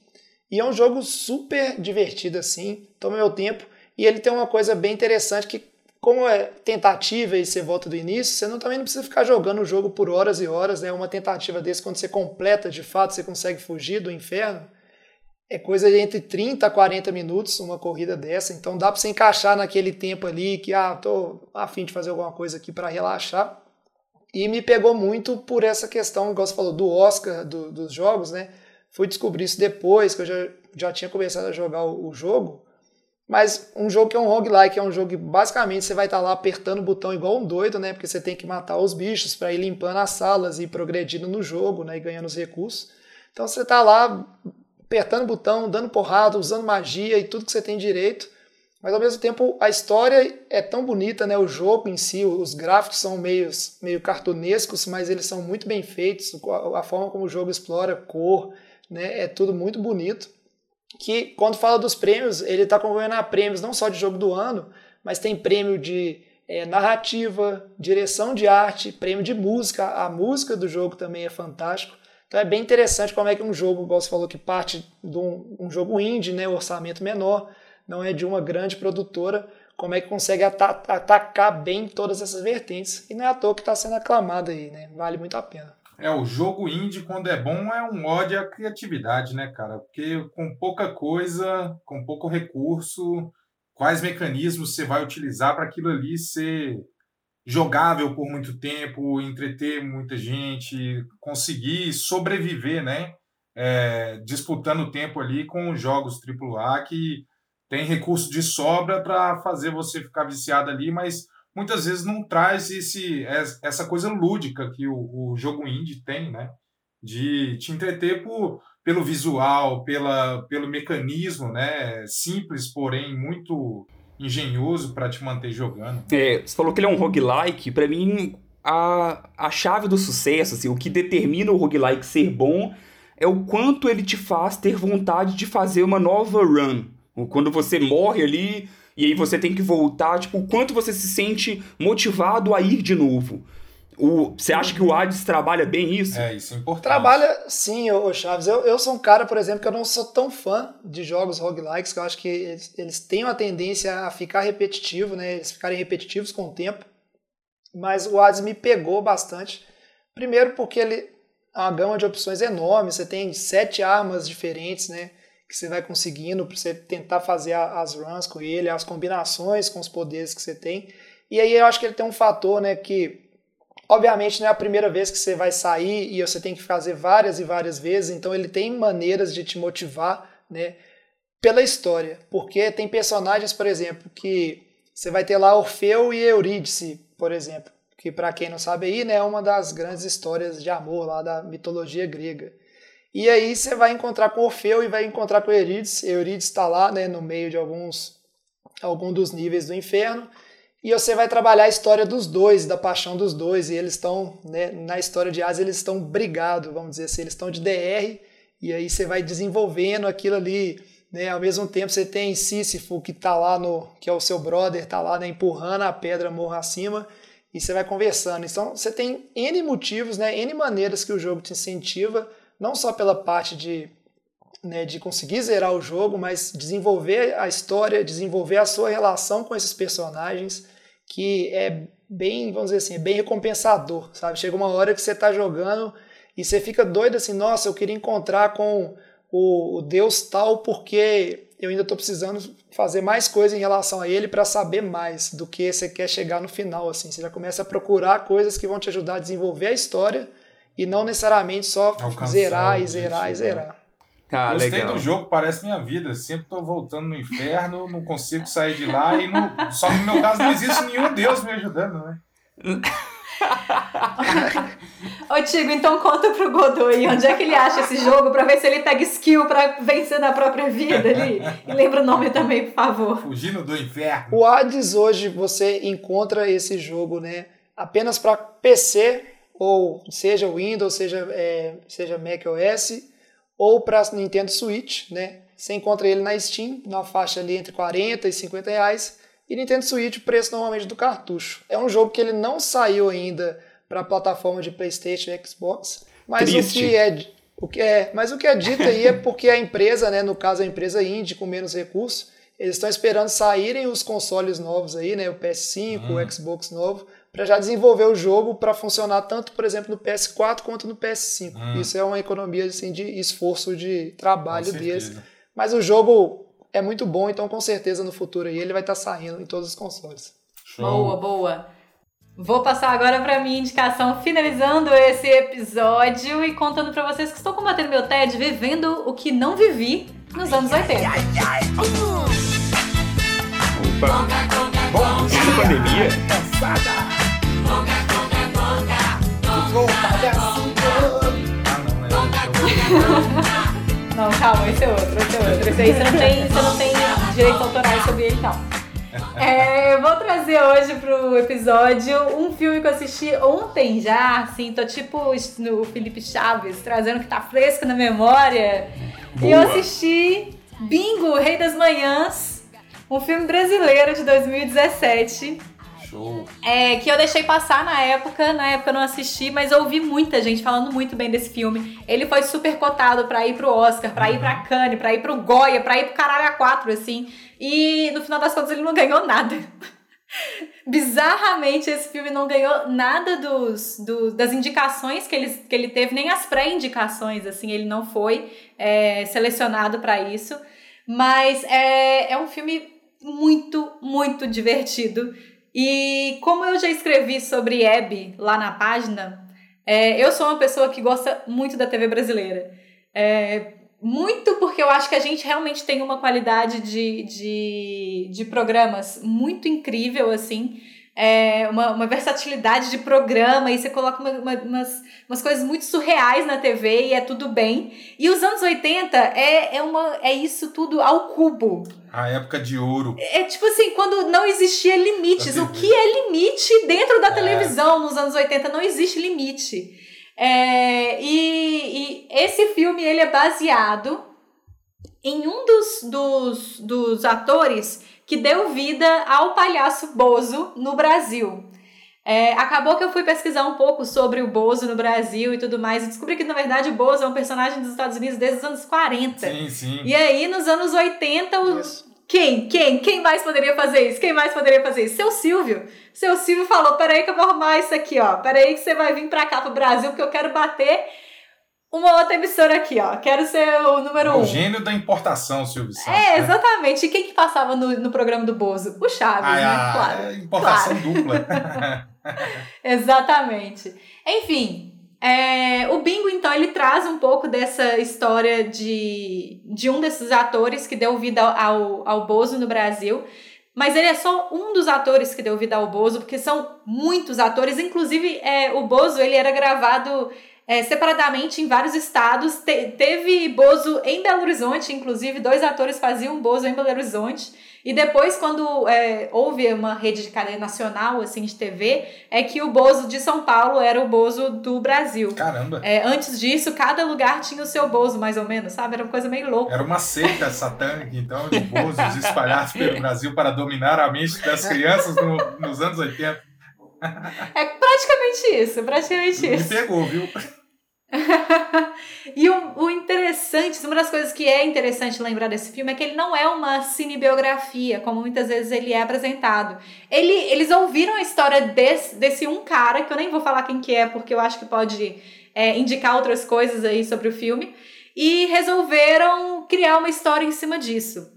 E é um jogo super divertido assim, toma meu tempo. E ele tem uma coisa bem interessante que, como é tentativa e você volta do início, você não, também não precisa ficar jogando o jogo por horas e horas. Né? Uma tentativa desse, quando você completa de fato, você consegue fugir do inferno é coisa de entre 30 a 40 minutos uma corrida dessa, então dá para você encaixar naquele tempo ali que ah, tô afim de fazer alguma coisa aqui para relaxar. E me pegou muito por essa questão, igual você falou, do Oscar do, dos jogos, né? Fui descobrir isso depois, que eu já, já tinha começado a jogar o, o jogo. Mas um jogo que é um roguelike, é um jogo que basicamente você vai estar tá lá apertando o botão igual um doido, né? Porque você tem que matar os bichos para ir limpando as salas e progredindo no jogo, né? E ganhando os recursos. Então você está lá apertando o botão, dando porrada, usando magia e tudo que você tem direito. Mas ao mesmo tempo a história é tão bonita, né? O jogo em si, os gráficos são meio, meio cartunescos, mas eles são muito bem feitos. A forma como o jogo explora cor, né? É tudo muito bonito. Que quando fala dos prêmios, ele está concorrendo a prêmios não só de jogo do ano, mas tem prêmio de é, narrativa, direção de arte, prêmio de música. A música do jogo também é fantástico. Então é bem interessante como é que um jogo, igual você falou, que parte de um, um jogo indie, né, orçamento menor, não é de uma grande produtora, como é que consegue atacar bem todas essas vertentes. E não é à toa que está sendo aclamado aí, né? Vale muito a pena. É, o jogo indie, quando é bom, é um ódio à criatividade, né, cara? Porque com pouca coisa, com pouco recurso, quais mecanismos você vai utilizar para aquilo ali ser jogável por muito tempo, entreter muita gente, conseguir sobreviver, né? É, disputando tempo ali com os jogos AAA que tem recurso de sobra para fazer você ficar viciado ali, mas muitas vezes não traz esse, essa coisa lúdica que o, o jogo indie tem, né? De te entreter por, pelo visual, pela, pelo mecanismo, né? Simples, porém muito engenhoso para te manter jogando. É, você falou que ele é um roguelike, para mim a, a chave do sucesso, assim, o que determina o roguelike ser bom é o quanto ele te faz ter vontade de fazer uma nova run. Quando você morre ali e aí você tem que voltar, tipo, o quanto você se sente motivado a ir de novo. O, você acha que o Hades trabalha bem isso? É, isso é importante. Trabalha sim, o Chaves. Eu, eu sou um cara, por exemplo, que eu não sou tão fã de jogos roguelikes, que eu acho que eles, eles têm uma tendência a ficar repetitivo, né? Eles ficarem repetitivos com o tempo. Mas o Hades me pegou bastante. Primeiro porque ele é uma gama de opções enorme. Você tem sete armas diferentes, né? Que você vai conseguindo para você tentar fazer as runs com ele, as combinações com os poderes que você tem. E aí eu acho que ele tem um fator, né? Que Obviamente não é a primeira vez que você vai sair e você tem que fazer várias e várias vezes, então ele tem maneiras de te motivar, né, pela história, porque tem personagens, por exemplo, que você vai ter lá Orfeu e Eurídice, por exemplo, que para quem não sabe aí, né, é uma das grandes histórias de amor lá da mitologia grega. E aí você vai encontrar com Orfeu e vai encontrar com Eurídice. Eurídice está lá, né, no meio de alguns algum dos níveis do inferno. E você vai trabalhar a história dos dois, da paixão dos dois, e eles estão, né, na história de Asa, eles estão brigados, vamos dizer assim, eles estão de DR, e aí você vai desenvolvendo aquilo ali, né, ao mesmo tempo você tem Sísifo, que tá lá no, que é o seu brother, tá lá né, empurrando a pedra morra acima, e você vai conversando. Então você tem N motivos, né, N maneiras que o jogo te incentiva, não só pela parte de, né, de conseguir zerar o jogo, mas desenvolver a história, desenvolver a sua relação com esses personagens, que é bem, vamos dizer assim, é bem recompensador, sabe? Chega uma hora que você está jogando e você fica doido assim, nossa, eu queria encontrar com o, o Deus tal porque eu ainda estou precisando fazer mais coisa em relação a ele para saber mais do que você quer chegar no final. Assim, você já começa a procurar coisas que vão te ajudar a desenvolver a história e não necessariamente só Alcançar zerar e zerar e objetivo, zerar. Ah, Gostei legal. do jogo, parece minha vida. Sempre tô voltando no inferno, não consigo sair de lá e não... só no meu caso não existe nenhum Deus me ajudando, né? Ô, Tigo, então conta pro Godoy onde é que ele acha esse jogo pra ver se ele pega skill pra vencer na própria vida ali. E lembra o nome também, por favor. Fugindo do inferno. O Hades hoje você encontra esse jogo, né? Apenas para PC ou seja Windows, seja é, seja Mac OS ou para Nintendo Switch, né? Você encontra ele na Steam, na faixa ali entre 40 e 50 reais. E Nintendo Switch, o preço normalmente do cartucho. É um jogo que ele não saiu ainda para a plataforma de PlayStation e Xbox, mas Triste. o que é o que é, mas o que é dito aí é porque a empresa, né, no caso a empresa indie com menos recursos, eles estão esperando saírem os consoles novos aí, né, o PS5, o Xbox novo, para já desenvolver o jogo para funcionar tanto, por exemplo, no PS4 quanto no PS5. Hum. Isso é uma economia assim de esforço de trabalho deles. Mas o jogo é muito bom, então com certeza no futuro aí ele vai estar saindo em todos os consoles. Show. Boa, boa. Vou passar agora para minha indicação, finalizando esse episódio e contando para vocês que estou combatendo meu TED, vivendo o que não vivi nos anos 80. Opa. Bom, isso é pandemia? Não. Não, calma, esse é outro, esse é outro. Esse aí você não tem, você não tem direitos autorais sobre ele, não. É, eu vou trazer hoje pro episódio um filme que eu assisti ontem já, assim, tô tipo no Felipe Chaves, trazendo o que tá fresco na memória. E eu Boa. assisti Bingo, Rei das Manhãs, um filme brasileiro de 2017. Show. É, que eu deixei passar na época, na época eu não assisti, mas eu ouvi muita gente falando muito bem desse filme. Ele foi super cotado pra ir pro Oscar, pra ir pra Cannes, pra ir pro Goya, pra ir pro Caralho a 4, assim. E no final das contas ele não ganhou nada. Bizarramente, esse filme não ganhou nada dos, do- das indicações que ele, que ele teve, nem as pré-indicações, assim, ele não foi é, selecionado pra isso. Mas é, é um filme muito, muito divertido. E como eu já escrevi sobre Hebe lá na página, é, eu sou uma pessoa que gosta muito da TV brasileira. É, muito porque eu acho que a gente realmente tem uma qualidade de, de, de programas muito incrível, assim. É, uma, uma versatilidade de programa e você coloca uma- uma- umas, umas coisas muito surreais na TV e é tudo bem. E os anos 80 é, é, uma, é isso tudo ao cubo. A época de ouro. É tipo assim, quando não existia limites. O que é limite dentro da É. televisão nos anos 80? Não existe limite. É, e, e esse filme ele é baseado em um dos, dos, dos atores que deu vida ao palhaço Bozo no Brasil. É, acabou que eu fui pesquisar um pouco sobre o Bozo no Brasil e tudo mais, e descobri que, na verdade, o Bozo é um personagem dos Estados Unidos desde os anos 40. Sim, sim. E aí, nos anos 80, o, quem? Quem? Quem mais poderia fazer isso? Quem mais poderia fazer isso? Seu Silvio. Seu Silvio falou: peraí que eu vou arrumar isso aqui, ó. Peraí que você vai vir pra cá, pro Brasil, porque eu quero bater uma outra emissora aqui, ó. Quero ser o número É o um. gênio da importação, Silvio Santos. É, né? exatamente. E quem que passava no, no programa do Bozo? O Chaves, Ah, né? é, Claro. é importação dupla. Exatamente. Enfim, é, o Bingo, então, ele traz um pouco dessa história de, de um desses atores que deu vida ao, ao Bozo no Brasil. Mas ele é só um dos atores que deu vida ao Bozo, porque são muitos atores. Inclusive, é, o Bozo ele era gravado é, separadamente em vários estados. Te- teve Bozo em Belo Horizonte, inclusive, dois atores faziam Bozo em Belo Horizonte. E depois, quando é, houve uma rede de cadeia nacional, assim, de TV, é que o Bozo de São Paulo era o Bozo do Brasil. Caramba. É, antes disso, cada lugar tinha o seu Bozo, mais ou menos, sabe? Era uma coisa meio louca. Era uma seita satânica, então, de bozos espalhados pelo Brasil para dominar a mente das crianças no- nos anos 80. É praticamente isso, praticamente Me isso. pegou, viu? E o, o interessante, uma das coisas que é interessante lembrar desse filme é que ele não é uma cinebiografia, como muitas vezes ele é apresentado. Ele, eles ouviram a história desse, desse um cara, que eu nem vou falar quem que é, porque eu acho que pode é, indicar outras coisas aí sobre o filme. e resolveram criar uma história em cima disso.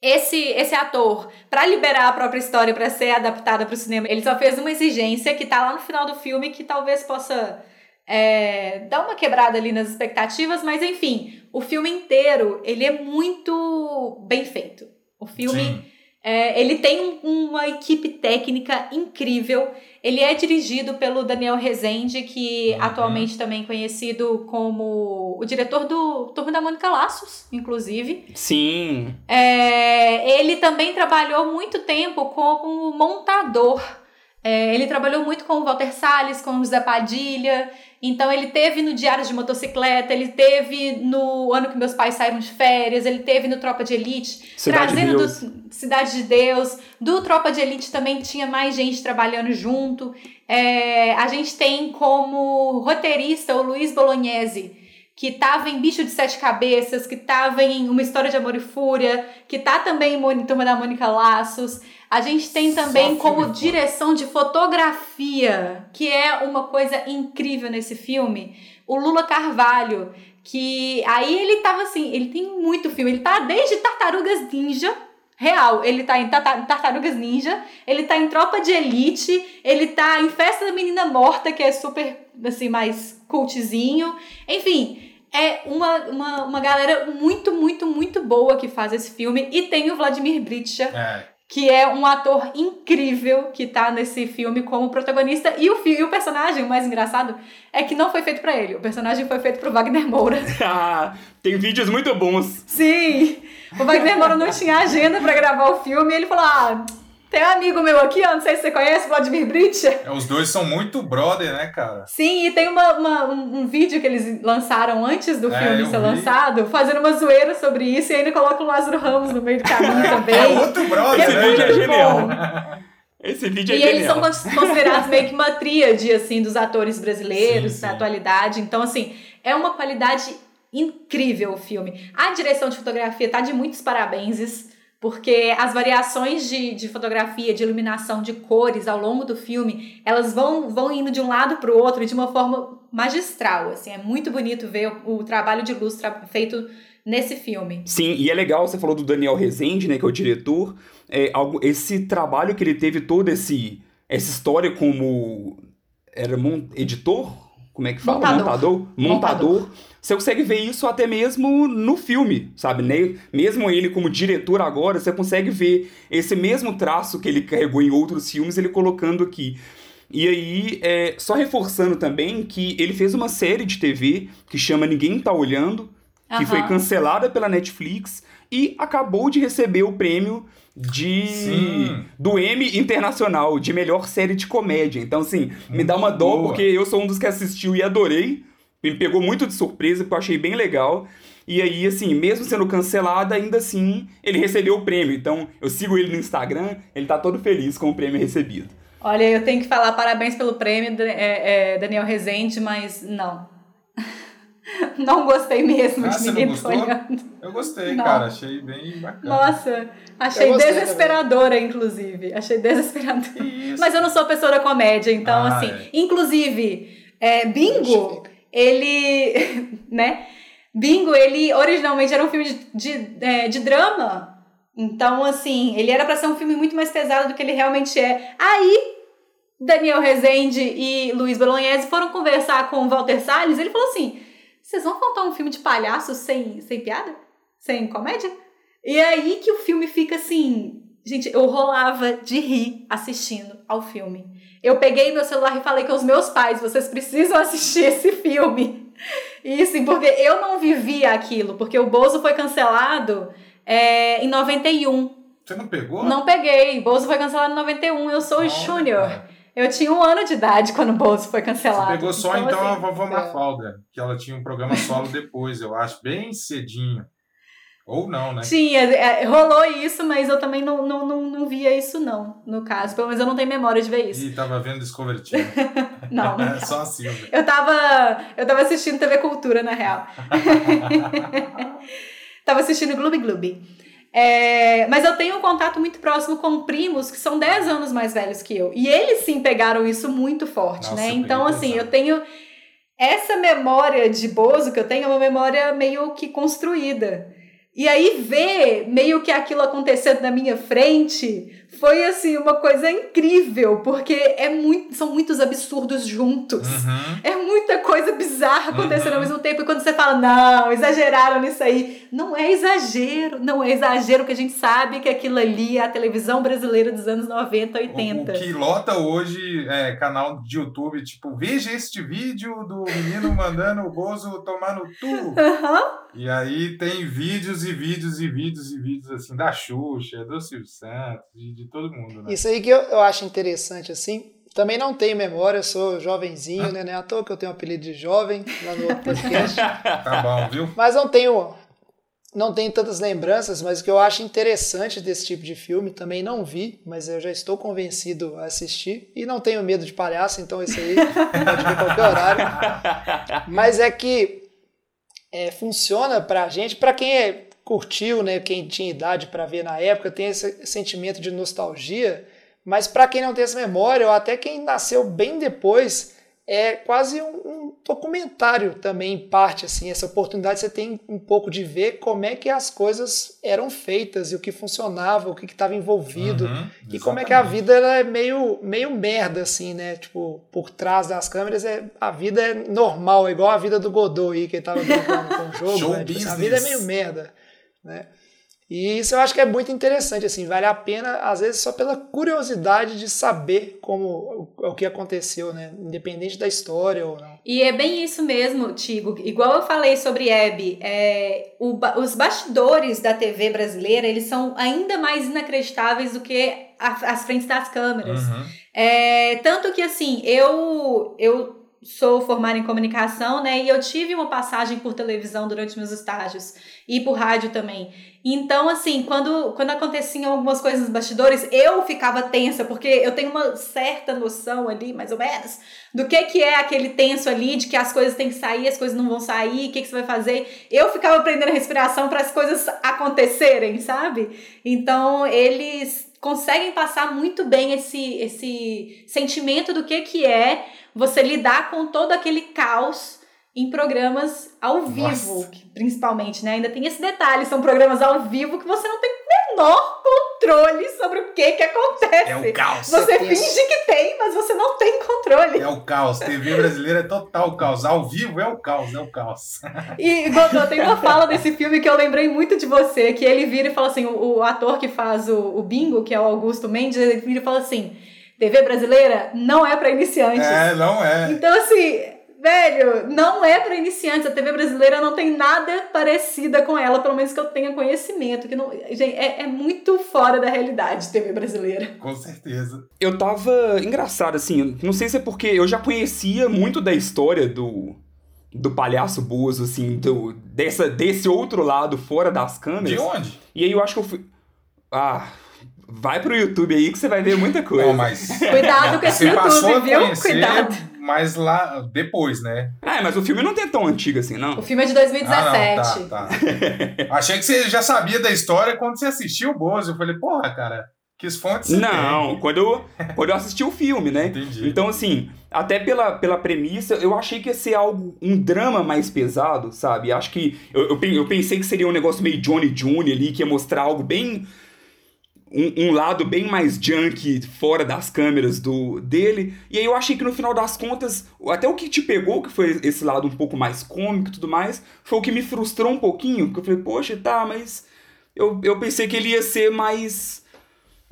Esse, esse ator, para liberar a própria história para ser adaptada para o cinema, ele só fez uma exigência que tá lá no final do filme que talvez possa é, dar uma quebrada ali nas expectativas, mas enfim, o filme inteiro ele é muito bem feito. O filme é, ele tem uma equipe técnica incrível. Ele é dirigido pelo Daniel Rezende, que uhum. atualmente também conhecido como o diretor do Turma da Mônica Laços, inclusive. Sim. É, ele também trabalhou muito tempo como montador. É, ele trabalhou muito com o Walter Salles, com o Zé Padilha. Então ele teve no Diário de Motocicleta, ele teve no ano que meus pais saíram de férias, ele teve no Tropa de Elite, Cidade trazendo de do Cidade de Deus. Do Tropa de Elite também tinha mais gente trabalhando junto. É, a gente tem como roteirista o Luiz Bolognese, que estava em Bicho de Sete Cabeças, que estava em Uma História de Amor e Fúria, que tá também em Turma da Mônica Laços. A gente tem também como direção de fotografia, que é uma coisa incrível nesse filme, o Lula Carvalho, que aí ele tava assim, ele tem muito filme, ele tá desde Tartarugas Ninja, real, ele tá em Tartarugas Ninja, ele tá em Tropa de Elite, ele tá em Festa da Menina Morta, que é super, assim, mais cultzinho, enfim, é uma, uma, uma galera muito, muito, muito boa que faz esse filme, e tem o Vladimir Britscha, É. que é um ator incrível que tá nesse filme como protagonista. E o, e o personagem, o mais engraçado, é que não foi feito pra ele. O personagem foi feito pro Wagner Moura. Ah, tem vídeos muito bons. Sim! O Wagner Moura não tinha agenda pra gravar o filme e ele falou: Ah, tem um amigo meu aqui, ó, não sei se você conhece, Vladimir Britscha. É, Os dois são muito brother, né, cara? Sim, e tem uma, uma- um, um vídeo que eles lançaram antes do É, filme ser vi. lançado, fazendo uma zoeira sobre isso, e ainda coloca o Lázaro Ramos no meio do caminho É também. outro brother, Esse né? vídeo é muito genial. bom. Esse vídeo é E eles genial. são cons- considerados meio que uma tríade, assim, dos atores brasileiros Sim, na sim. atualidade. Então, assim, é uma qualidade incrível o filme. A direção de fotografia tá de muitos parabenses, porque as variações de, de fotografia, de iluminação, de cores ao longo do filme, elas vão, vão indo de um lado para o outro de uma forma magistral, assim. É muito bonito ver o, o trabalho de luz feito nesse filme. Sim, e é legal, você falou do Daniel Rezende, né, que é o diretor. É, algo, esse trabalho que ele teve, toda esse, essa história como. Era editor? Como é que fala? Montador. Montador? Montador. Você consegue ver isso até mesmo no filme, sabe? né? Mesmo ele como diretor agora, você consegue ver esse mesmo traço que ele carregou em outros filmes, ele colocando aqui. E aí, é, só reforçando também que ele fez uma série de TV que chama Ninguém Tá Olhando, que Aham. foi cancelada pela Netflix e acabou de receber o prêmio de Sim. do Emmy Internacional de melhor série de comédia. Então, assim, me dá uma dó boa. porque eu sou um dos que assistiu e adorei. Me pegou muito de surpresa, porque eu achei bem legal. E aí, assim, mesmo sendo cancelada, ainda assim, ele recebeu o prêmio. Então, eu sigo ele no Instagram, ele tá todo feliz com o prêmio recebido. Olha, eu tenho que falar parabéns pelo prêmio, é, é, Daniel Rezende, mas não. Não gostei mesmo Ah, de não ninguém tá olhando. Eu gostei, Não. cara. Achei bem bacana. Nossa, achei gostei desesperadora, inclusive. Achei desesperadora. Isso. Mas eu não sou pessoa da comédia, então, Ah, assim. é. Inclusive, é, Bingo, ele. né? Bingo, ele originalmente era um filme de, de, é, de drama. Então, assim, ele era pra ser um filme muito mais pesado do que ele realmente é. Aí, Daniel Rezende e Luiz Bolognese foram conversar com o Walter Salles. Ele falou assim: vocês vão contar um filme de palhaço sem, sem piada? Sem comédia? E aí que o filme fica assim. Gente, eu rolava de rir assistindo ao filme. Eu peguei meu celular e falei com os meus pais: vocês precisam assistir esse filme. E assim, porque eu não vivia aquilo, porque o Bozo foi cancelado é, em 91. Você não pegou? Não peguei. Bozo foi cancelado em 91. Eu sou Olha, júnior. Eu tinha um ano de idade quando o Bozo foi cancelado. Você pegou só então, a assim, vovó é. Mafalda, que ela tinha um programa solo depois, eu acho, bem cedinho. Ou não, né? Tinha, é, rolou isso, mas eu também não, não, não, não via isso, não, no caso. Pelo menos eu não tenho memória de ver isso. E tava vendo Discovery Channel. Não, não. É só a Silvia. Eu tava, eu tava assistindo TV Cultura, na real. tava assistindo Gloob Gloob. É, mas eu tenho um contato muito próximo com primos que são 10 anos mais velhos que eu. E eles sim pegaram isso muito forte, Nossa, né? Então, assim, eu tenho. essa memória de Bozo que eu tenho é uma memória meio que construída. E aí ver meio que aquilo acontecendo na minha frente foi assim uma coisa incrível, porque é muito, são muitos absurdos juntos. Uhum. É muita coisa bizarra acontecendo uhum. ao mesmo tempo. E quando você fala, não, exageraram nisso aí, não é exagero, não é exagero, que a gente sabe que aquilo ali é a televisão brasileira dos anos 90, 80. O, o que lota hoje é canal de YouTube, tipo, veja este vídeo do menino mandando o Bozo tomar no tu. Uhum. E aí tem vídeos e vídeos e vídeos e vídeos assim da Xuxa, do Silvio Santos, de, de todo mundo, né? Isso aí que eu, eu acho interessante, assim. Também não tenho memória, sou jovenzinho, né? Não é à toa que eu tenho um apelido de jovem lá no outro podcast. tá bom, viu? Mas não tenho, não tenho tantas lembranças, mas o que eu acho interessante desse tipo de filme, também não vi, mas eu já estou convencido a assistir. E não tenho medo de palhaço, então isso aí pode ver qualquer horário. Mas é que é, funciona pra gente, pra quem é curtiu, né, quem tinha idade para ver na época, tem esse sentimento de nostalgia, mas para quem não tem essa memória, ou até quem nasceu bem depois, é quase um, um, documentário também, em parte, assim, essa oportunidade você tem um pouco de ver como é que as coisas eram feitas e o que funcionava, o que estava envolvido, Uhum, e como é que a vida ela é meio, meio merda, assim, né, tipo, por trás das câmeras, é, a vida é normal, é igual a vida do Godot aí, que ele tava brincando com o jogo, né, tipo, a vida é meio merda né? E isso eu acho que é muito interessante, assim, vale a pena, às vezes, só pela curiosidade de saber como o, o que aconteceu, né? Independente da história ou não. E é bem isso mesmo, Tigo. Igual eu falei sobre Hebe, é, o, os bastidores da TV brasileira, eles são ainda mais inacreditáveis do que a, as frentes das câmeras. Uhum. É, tanto que, assim, eu, eu sou formada em comunicação, né? E eu tive uma passagem por televisão durante meus estágios e por rádio também. Então, assim, quando, quando aconteciam algumas coisas nos bastidores, eu ficava tensa, porque eu tenho uma certa noção ali, mais ou menos, do que, que é aquele tenso ali, de que as coisas têm que sair, as coisas não vão sair, o que, que você vai fazer. Eu ficava prendendo a respiração para as coisas acontecerem, sabe? Então, eles conseguem passar muito bem esse, esse sentimento do que, que é você lidar com todo aquele caos em programas ao vivo, Nossa. principalmente, né? Ainda tem esse detalhe, são programas ao vivo que você não tem o menor controle sobre o que que acontece. É o caos. Você finge que tem, mas você não tem controle. É o caos. TV brasileira é total caos. Ao vivo é o caos, é o caos. E, Godô, tem uma fala desse filme que eu lembrei muito de você, que ele vira e fala assim, o, o ator que faz o, o Bingo, que é o Augusto Mendes, ele vira e fala assim, TV brasileira não é para iniciantes. É, não é. Então, assim, velho, não é para iniciantes. A TV brasileira não tem nada parecida com ela, pelo menos que eu tenha conhecimento. Que não, gente, é, é muito fora da realidade TV brasileira. Com certeza. Eu tava engraçado, assim, não sei se é porque eu já conhecia muito da história do, do palhaço Bozo, assim, do, dessa, desse outro lado fora das câmeras. De onde? E aí eu acho que eu fui. Ah, vai pro YouTube aí que você vai ver muita coisa. Não, mas. Cuidado com esse Você passou YouTube, a viu? conhecer, Cuidado. mas lá depois, né? Ah, mas o filme não tem tão antigo assim, não. O filme é de 2017. Ah, não, tá, tá. Achei que você já sabia da história quando você assistiu o Bozo. Eu falei, porra, cara, que fontes você Não, tem? quando eu, quando eu assisti o filme, né? Entendi. Então, assim, até pela, pela premissa, eu achei que ia ser algo, um drama mais pesado, sabe? Acho que. Eu, eu, eu pensei que seria um negócio meio Johnny Jr. ali, que ia mostrar algo bem. Um, um lado bem mais junk fora das câmeras do dele. E aí eu achei que no final das contas, até o que te pegou, que foi esse lado um pouco mais cômico e tudo mais, foi o que me frustrou um pouquinho. Porque eu falei, poxa, tá, mas. Eu, eu pensei que ele ia ser mais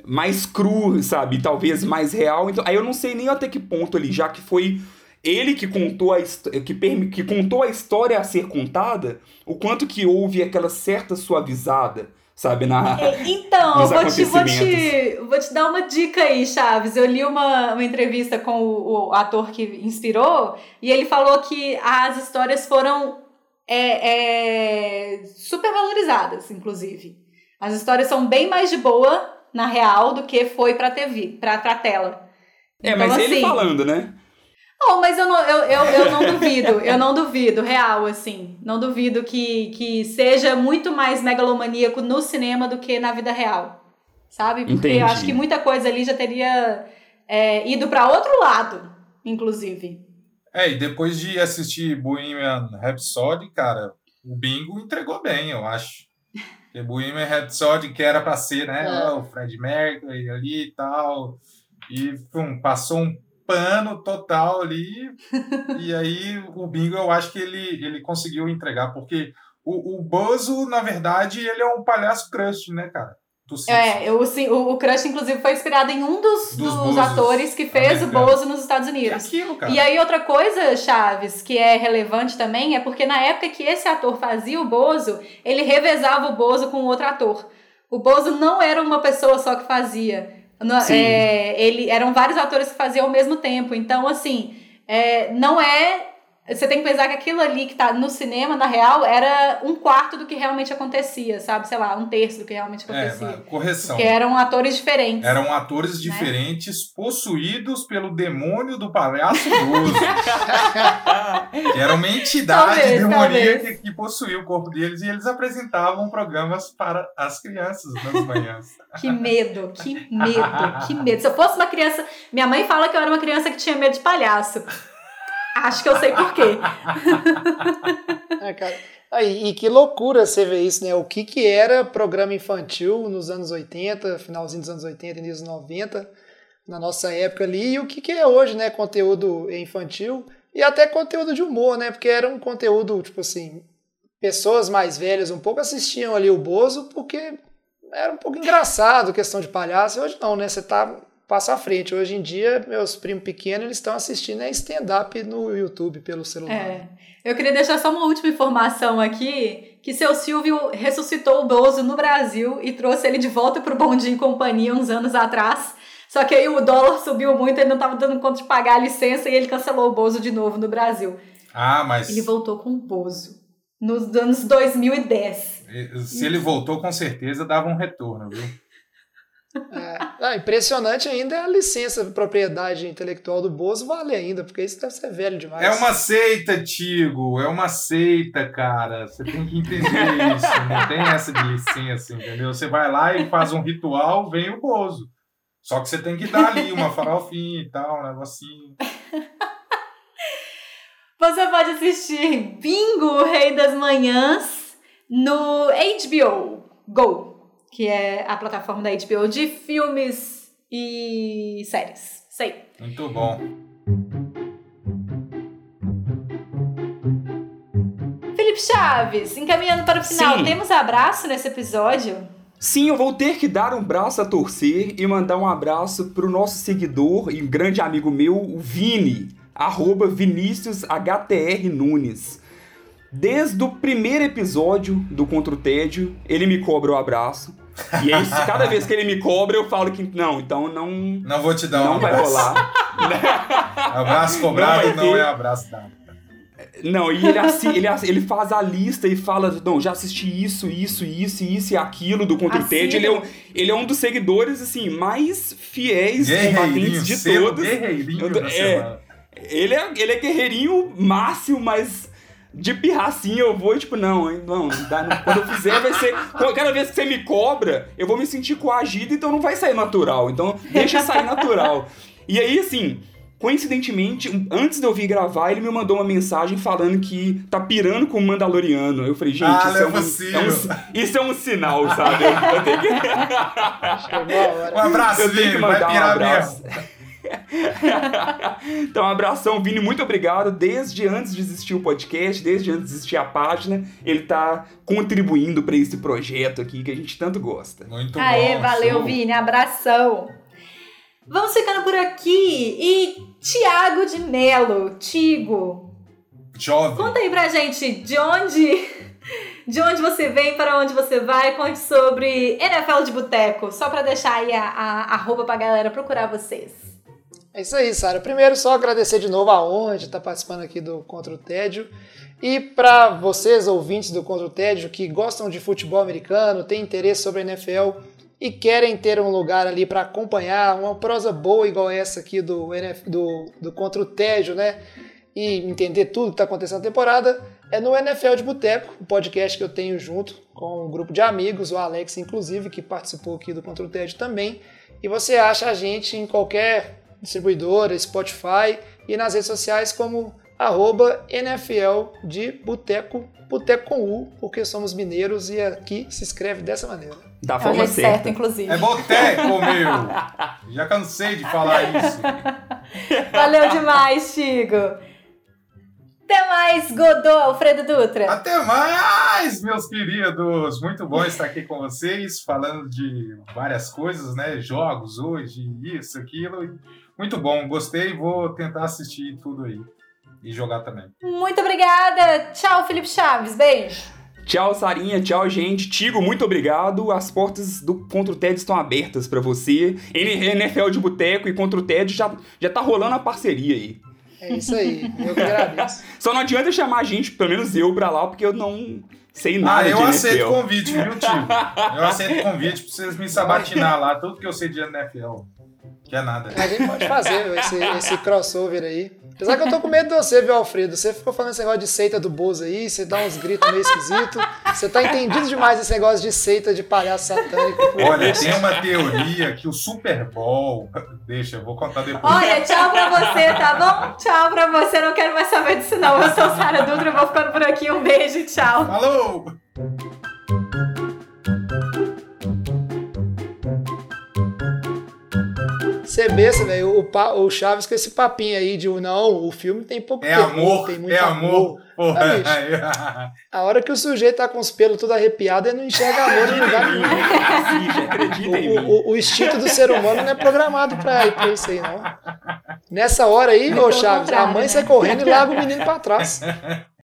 mais cru, sabe? Talvez mais real. Então, aí eu não sei nem até que ponto ali, já que foi ele que contou a que, que contou a história a ser contada, o quanto que houve aquela certa suavizada, sabe, na Então, eu Nos vou te, vou, te, vou te dar uma dica aí, Chaves. Eu li uma, uma entrevista com o, o ator que inspirou e ele falou que as histórias foram é, é, super valorizadas, inclusive. As histórias são bem mais de boa, na real, do que foi pra TV, pra, pra tela. É, Então, mas ele assim, falando, né? Oh, mas eu não, eu, eu, eu não duvido, eu não duvido, real, assim. Não duvido que, que seja muito mais megalomaníaco no cinema do que na vida real. Sabe? Porque Entendi. eu acho que muita coisa ali já teria é, ido pra outro lado, inclusive. É, e depois de assistir Bohemian Rhapsody, cara, o Bingo entregou bem, eu acho. Porque Bohemian Rhapsody, que era para ser, né, É. o Fred Mercury ali e tal, e pum, passou um pano total ali, e aí o Bingo eu acho que ele, ele conseguiu entregar, porque o, o Bozo, na verdade, ele é um palhaço crush, né, cara? É, eu, sim, o, o Crush, inclusive, foi inspirado em um dos, Dos dos, atores que fez o americanos. Bozo nos Estados É Unidos. aquilo, cara. E aí, outra coisa, Chaves, que é relevante também, é porque na época que esse ator fazia o Bozo, ele revezava o Bozo com outro ator. O Bozo não era uma pessoa só que fazia. No- é, ele, eram vários atores que faziam ao mesmo tempo. Então, assim, é, não é. Você tem que pensar que aquilo ali que tá no cinema, na real, era um quarto do que realmente acontecia, sabe? Sei lá, um terço do que realmente É, acontecia. mas correção. Porque eram atores diferentes. Eram atores diferentes possuídos pelo demônio do palhaço Bozo. que era uma entidade Talvez, demoníaca talvez. que possuía o corpo deles e eles apresentavam programas para as crianças nas manhãs. Que medo, que medo, que medo. Se eu fosse uma criança. Minha mãe fala que eu era uma criança que tinha medo de palhaço. Acho que eu sei por quê. É, cara. Aí, e que loucura você ver isso, né? O que, que era programa infantil nos anos 80, finalzinho dos anos 80, início dos 90, na nossa época ali, e o que, que é hoje, né? Conteúdo infantil e até conteúdo de humor, né? Porque era um conteúdo, tipo assim, pessoas mais velhas um pouco assistiam ali o Bozo porque era um pouco engraçado, questão de palhaço. Hoje não, né? Você tá passa à frente. Hoje em dia, meus primos pequenos, eles estão assistindo é stand-up no YouTube pelo celular. É. Eu queria deixar só uma última informação aqui: que seu Silvio ressuscitou o Bozo no Brasil e trouxe ele de volta pro Bondinho e Companhia uns anos atrás. Só que aí o dólar subiu muito, ele não tava dando conta de pagar a licença e ele cancelou o Bozo de novo no Brasil. Ah, mas Ele voltou com o Bozo nos anos 2010. se ele voltou, com certeza dava um retorno, viu? É. Ah, impressionante ainda é a licença de propriedade intelectual do Bozo vale ainda, porque isso deve ser velho demais. É uma seita, Tigo. É uma seita, cara. Você tem que entender isso. Não tem essa de licença, entendeu? Você vai lá e faz um ritual, vem o Bozo. Só que você tem que dar ali uma farofinha e tal, um negocinho. Você pode assistir Bingo, o Rei das Manhãs, no HBO Go, que é a plataforma da HBO de filmes e séries. Sei. Muito bom. Felipe Chaves, encaminhando para o final, Sim. temos abraço nesse episódio? Sim, eu vou ter que dar um braço a torcer e mandar um abraço pro nosso seguidor e um grande amigo meu, o Vini, arroba Vinícius HTR Nunes. Desde o primeiro episódio do Contra o Tédio, ele me cobra o abraço. E aí, cada vez que ele me cobra, eu falo que não, então não, Não vou te dar um não vai abraço. rolar. Abraço cobrado Não vai não, é abraço dado. Não, e ele, assi- ele, assi- ele faz a lista e fala, não, já assisti isso, isso, isso, isso e aquilo do Contra. Tédio. Ele é, um, ele é um dos seguidores, assim, mais fiéis combatentes de todos. guerreirinho é. Ele é, ele é guerreirinho máximo, mas de pirracinha eu vou e tipo, não, hein, não, não dá, não. quando eu fizer vai ser... Cada vez que você me cobra, eu vou me sentir coagido, então não vai sair natural. Então deixa sair natural. E aí, assim... Coincidentemente, antes de eu vir gravar, ele me mandou uma mensagem falando que tá pirando com o Mandaloriano. Eu falei, gente, Ah, isso, é é um, é um isso é um sinal, sabe? Eu, eu tenho que... Hora. Um abraço, Eu tenho que Vini. Vai mandar um pirar abraço. mesmo. então, um abração, Vini, muito obrigado. Desde antes de existir o podcast, desde antes de existir a página, ele tá contribuindo para esse projeto aqui que a gente tanto gosta. Muito Aê, bom. valeu, show. Vini, abração. Vamos ficando por aqui. E Tiago de Melo, Tigo, Jovem. Conta aí pra gente de onde, de onde você vem, para onde você vai. Conte sobre NFL de Boteco, só pra deixar aí a, a arroba pra galera procurar vocês. É isso aí, Sara. Primeiro, só agradecer de novo a honra de estar participando aqui do Contra o Tédio. E para vocês, ouvintes do Contra o Tédio, que gostam de futebol americano, têm interesse sobre a NFL e querem ter um lugar ali para acompanhar uma prosa boa igual essa aqui do, NF do, do Contra o Tédio, né? E entender tudo que está acontecendo na temporada, é no NFL de Boteco, o podcast que eu tenho junto com um grupo de amigos, o Alex, inclusive, que participou aqui do Contra o Tédio também. E você acha a gente em qualquer distribuidora, Spotify e nas redes sociais como arroba NFL de Boteco, Boteco com U, porque somos mineiros e aqui se escreve dessa maneira. Da é forma é certa. certo, inclusive. É Boteco, meu! Já cansei de falar isso. Valeu demais, Chico. Até mais, Godô, Alfredo Dutra. Até mais, meus queridos. Muito bom estar aqui com vocês, falando de várias coisas, né? Jogos hoje, isso, aquilo. Muito bom, gostei. Vou tentar assistir tudo aí e jogar também. Muito obrigada. Tchau, Felipe Chaves. Beijo. Tchau, Sarinha. Tchau, gente. Tigo, muito obrigado. As portas do Contra o TED estão abertas para você. NFL de Boteco e Contra o TED já, já tá rolando a parceria aí. É isso aí, eu que agradeço. Só não adianta chamar a gente, pelo menos eu, pra lá, porque eu não sei nada ah, eu aceito o convite, viu, tio? Eu aceito o convite pra vocês me sabatinar lá, tudo que eu sei de NFL. Que é nada. A gente pode fazer esse, esse crossover aí. Apesar que eu tô com medo de você, viu, Alfredo? Você ficou falando esse negócio de seita do Bozo aí, você dá uns gritos meio esquisitos. Você tá entendido demais esse negócio de seita de palhaço satânico. Olha, tem uma teoria que o Super Bowl. Deixa, eu vou contar depois. Olha, tchau pra você, tá bom? Tchau pra você, não quero mais saber disso não. Eu sou Sara Dutra, vou ficando por aqui. Um beijo, tchau. Falou! Você besta, velho. O, o Chaves com esse papinho aí de não, o filme tem pouco é tempo. Amor, tem muito é amor. amor. Ah, a hora que o sujeito tá com os pelos tudo arrepiado, ele não enxerga amor em lugar nenhum. O, o, o, instinto do ser humano não é programado pra, pra isso aí, não. Nessa hora aí, ô Chaves, a mãe né? sai correndo e larga o menino pra trás.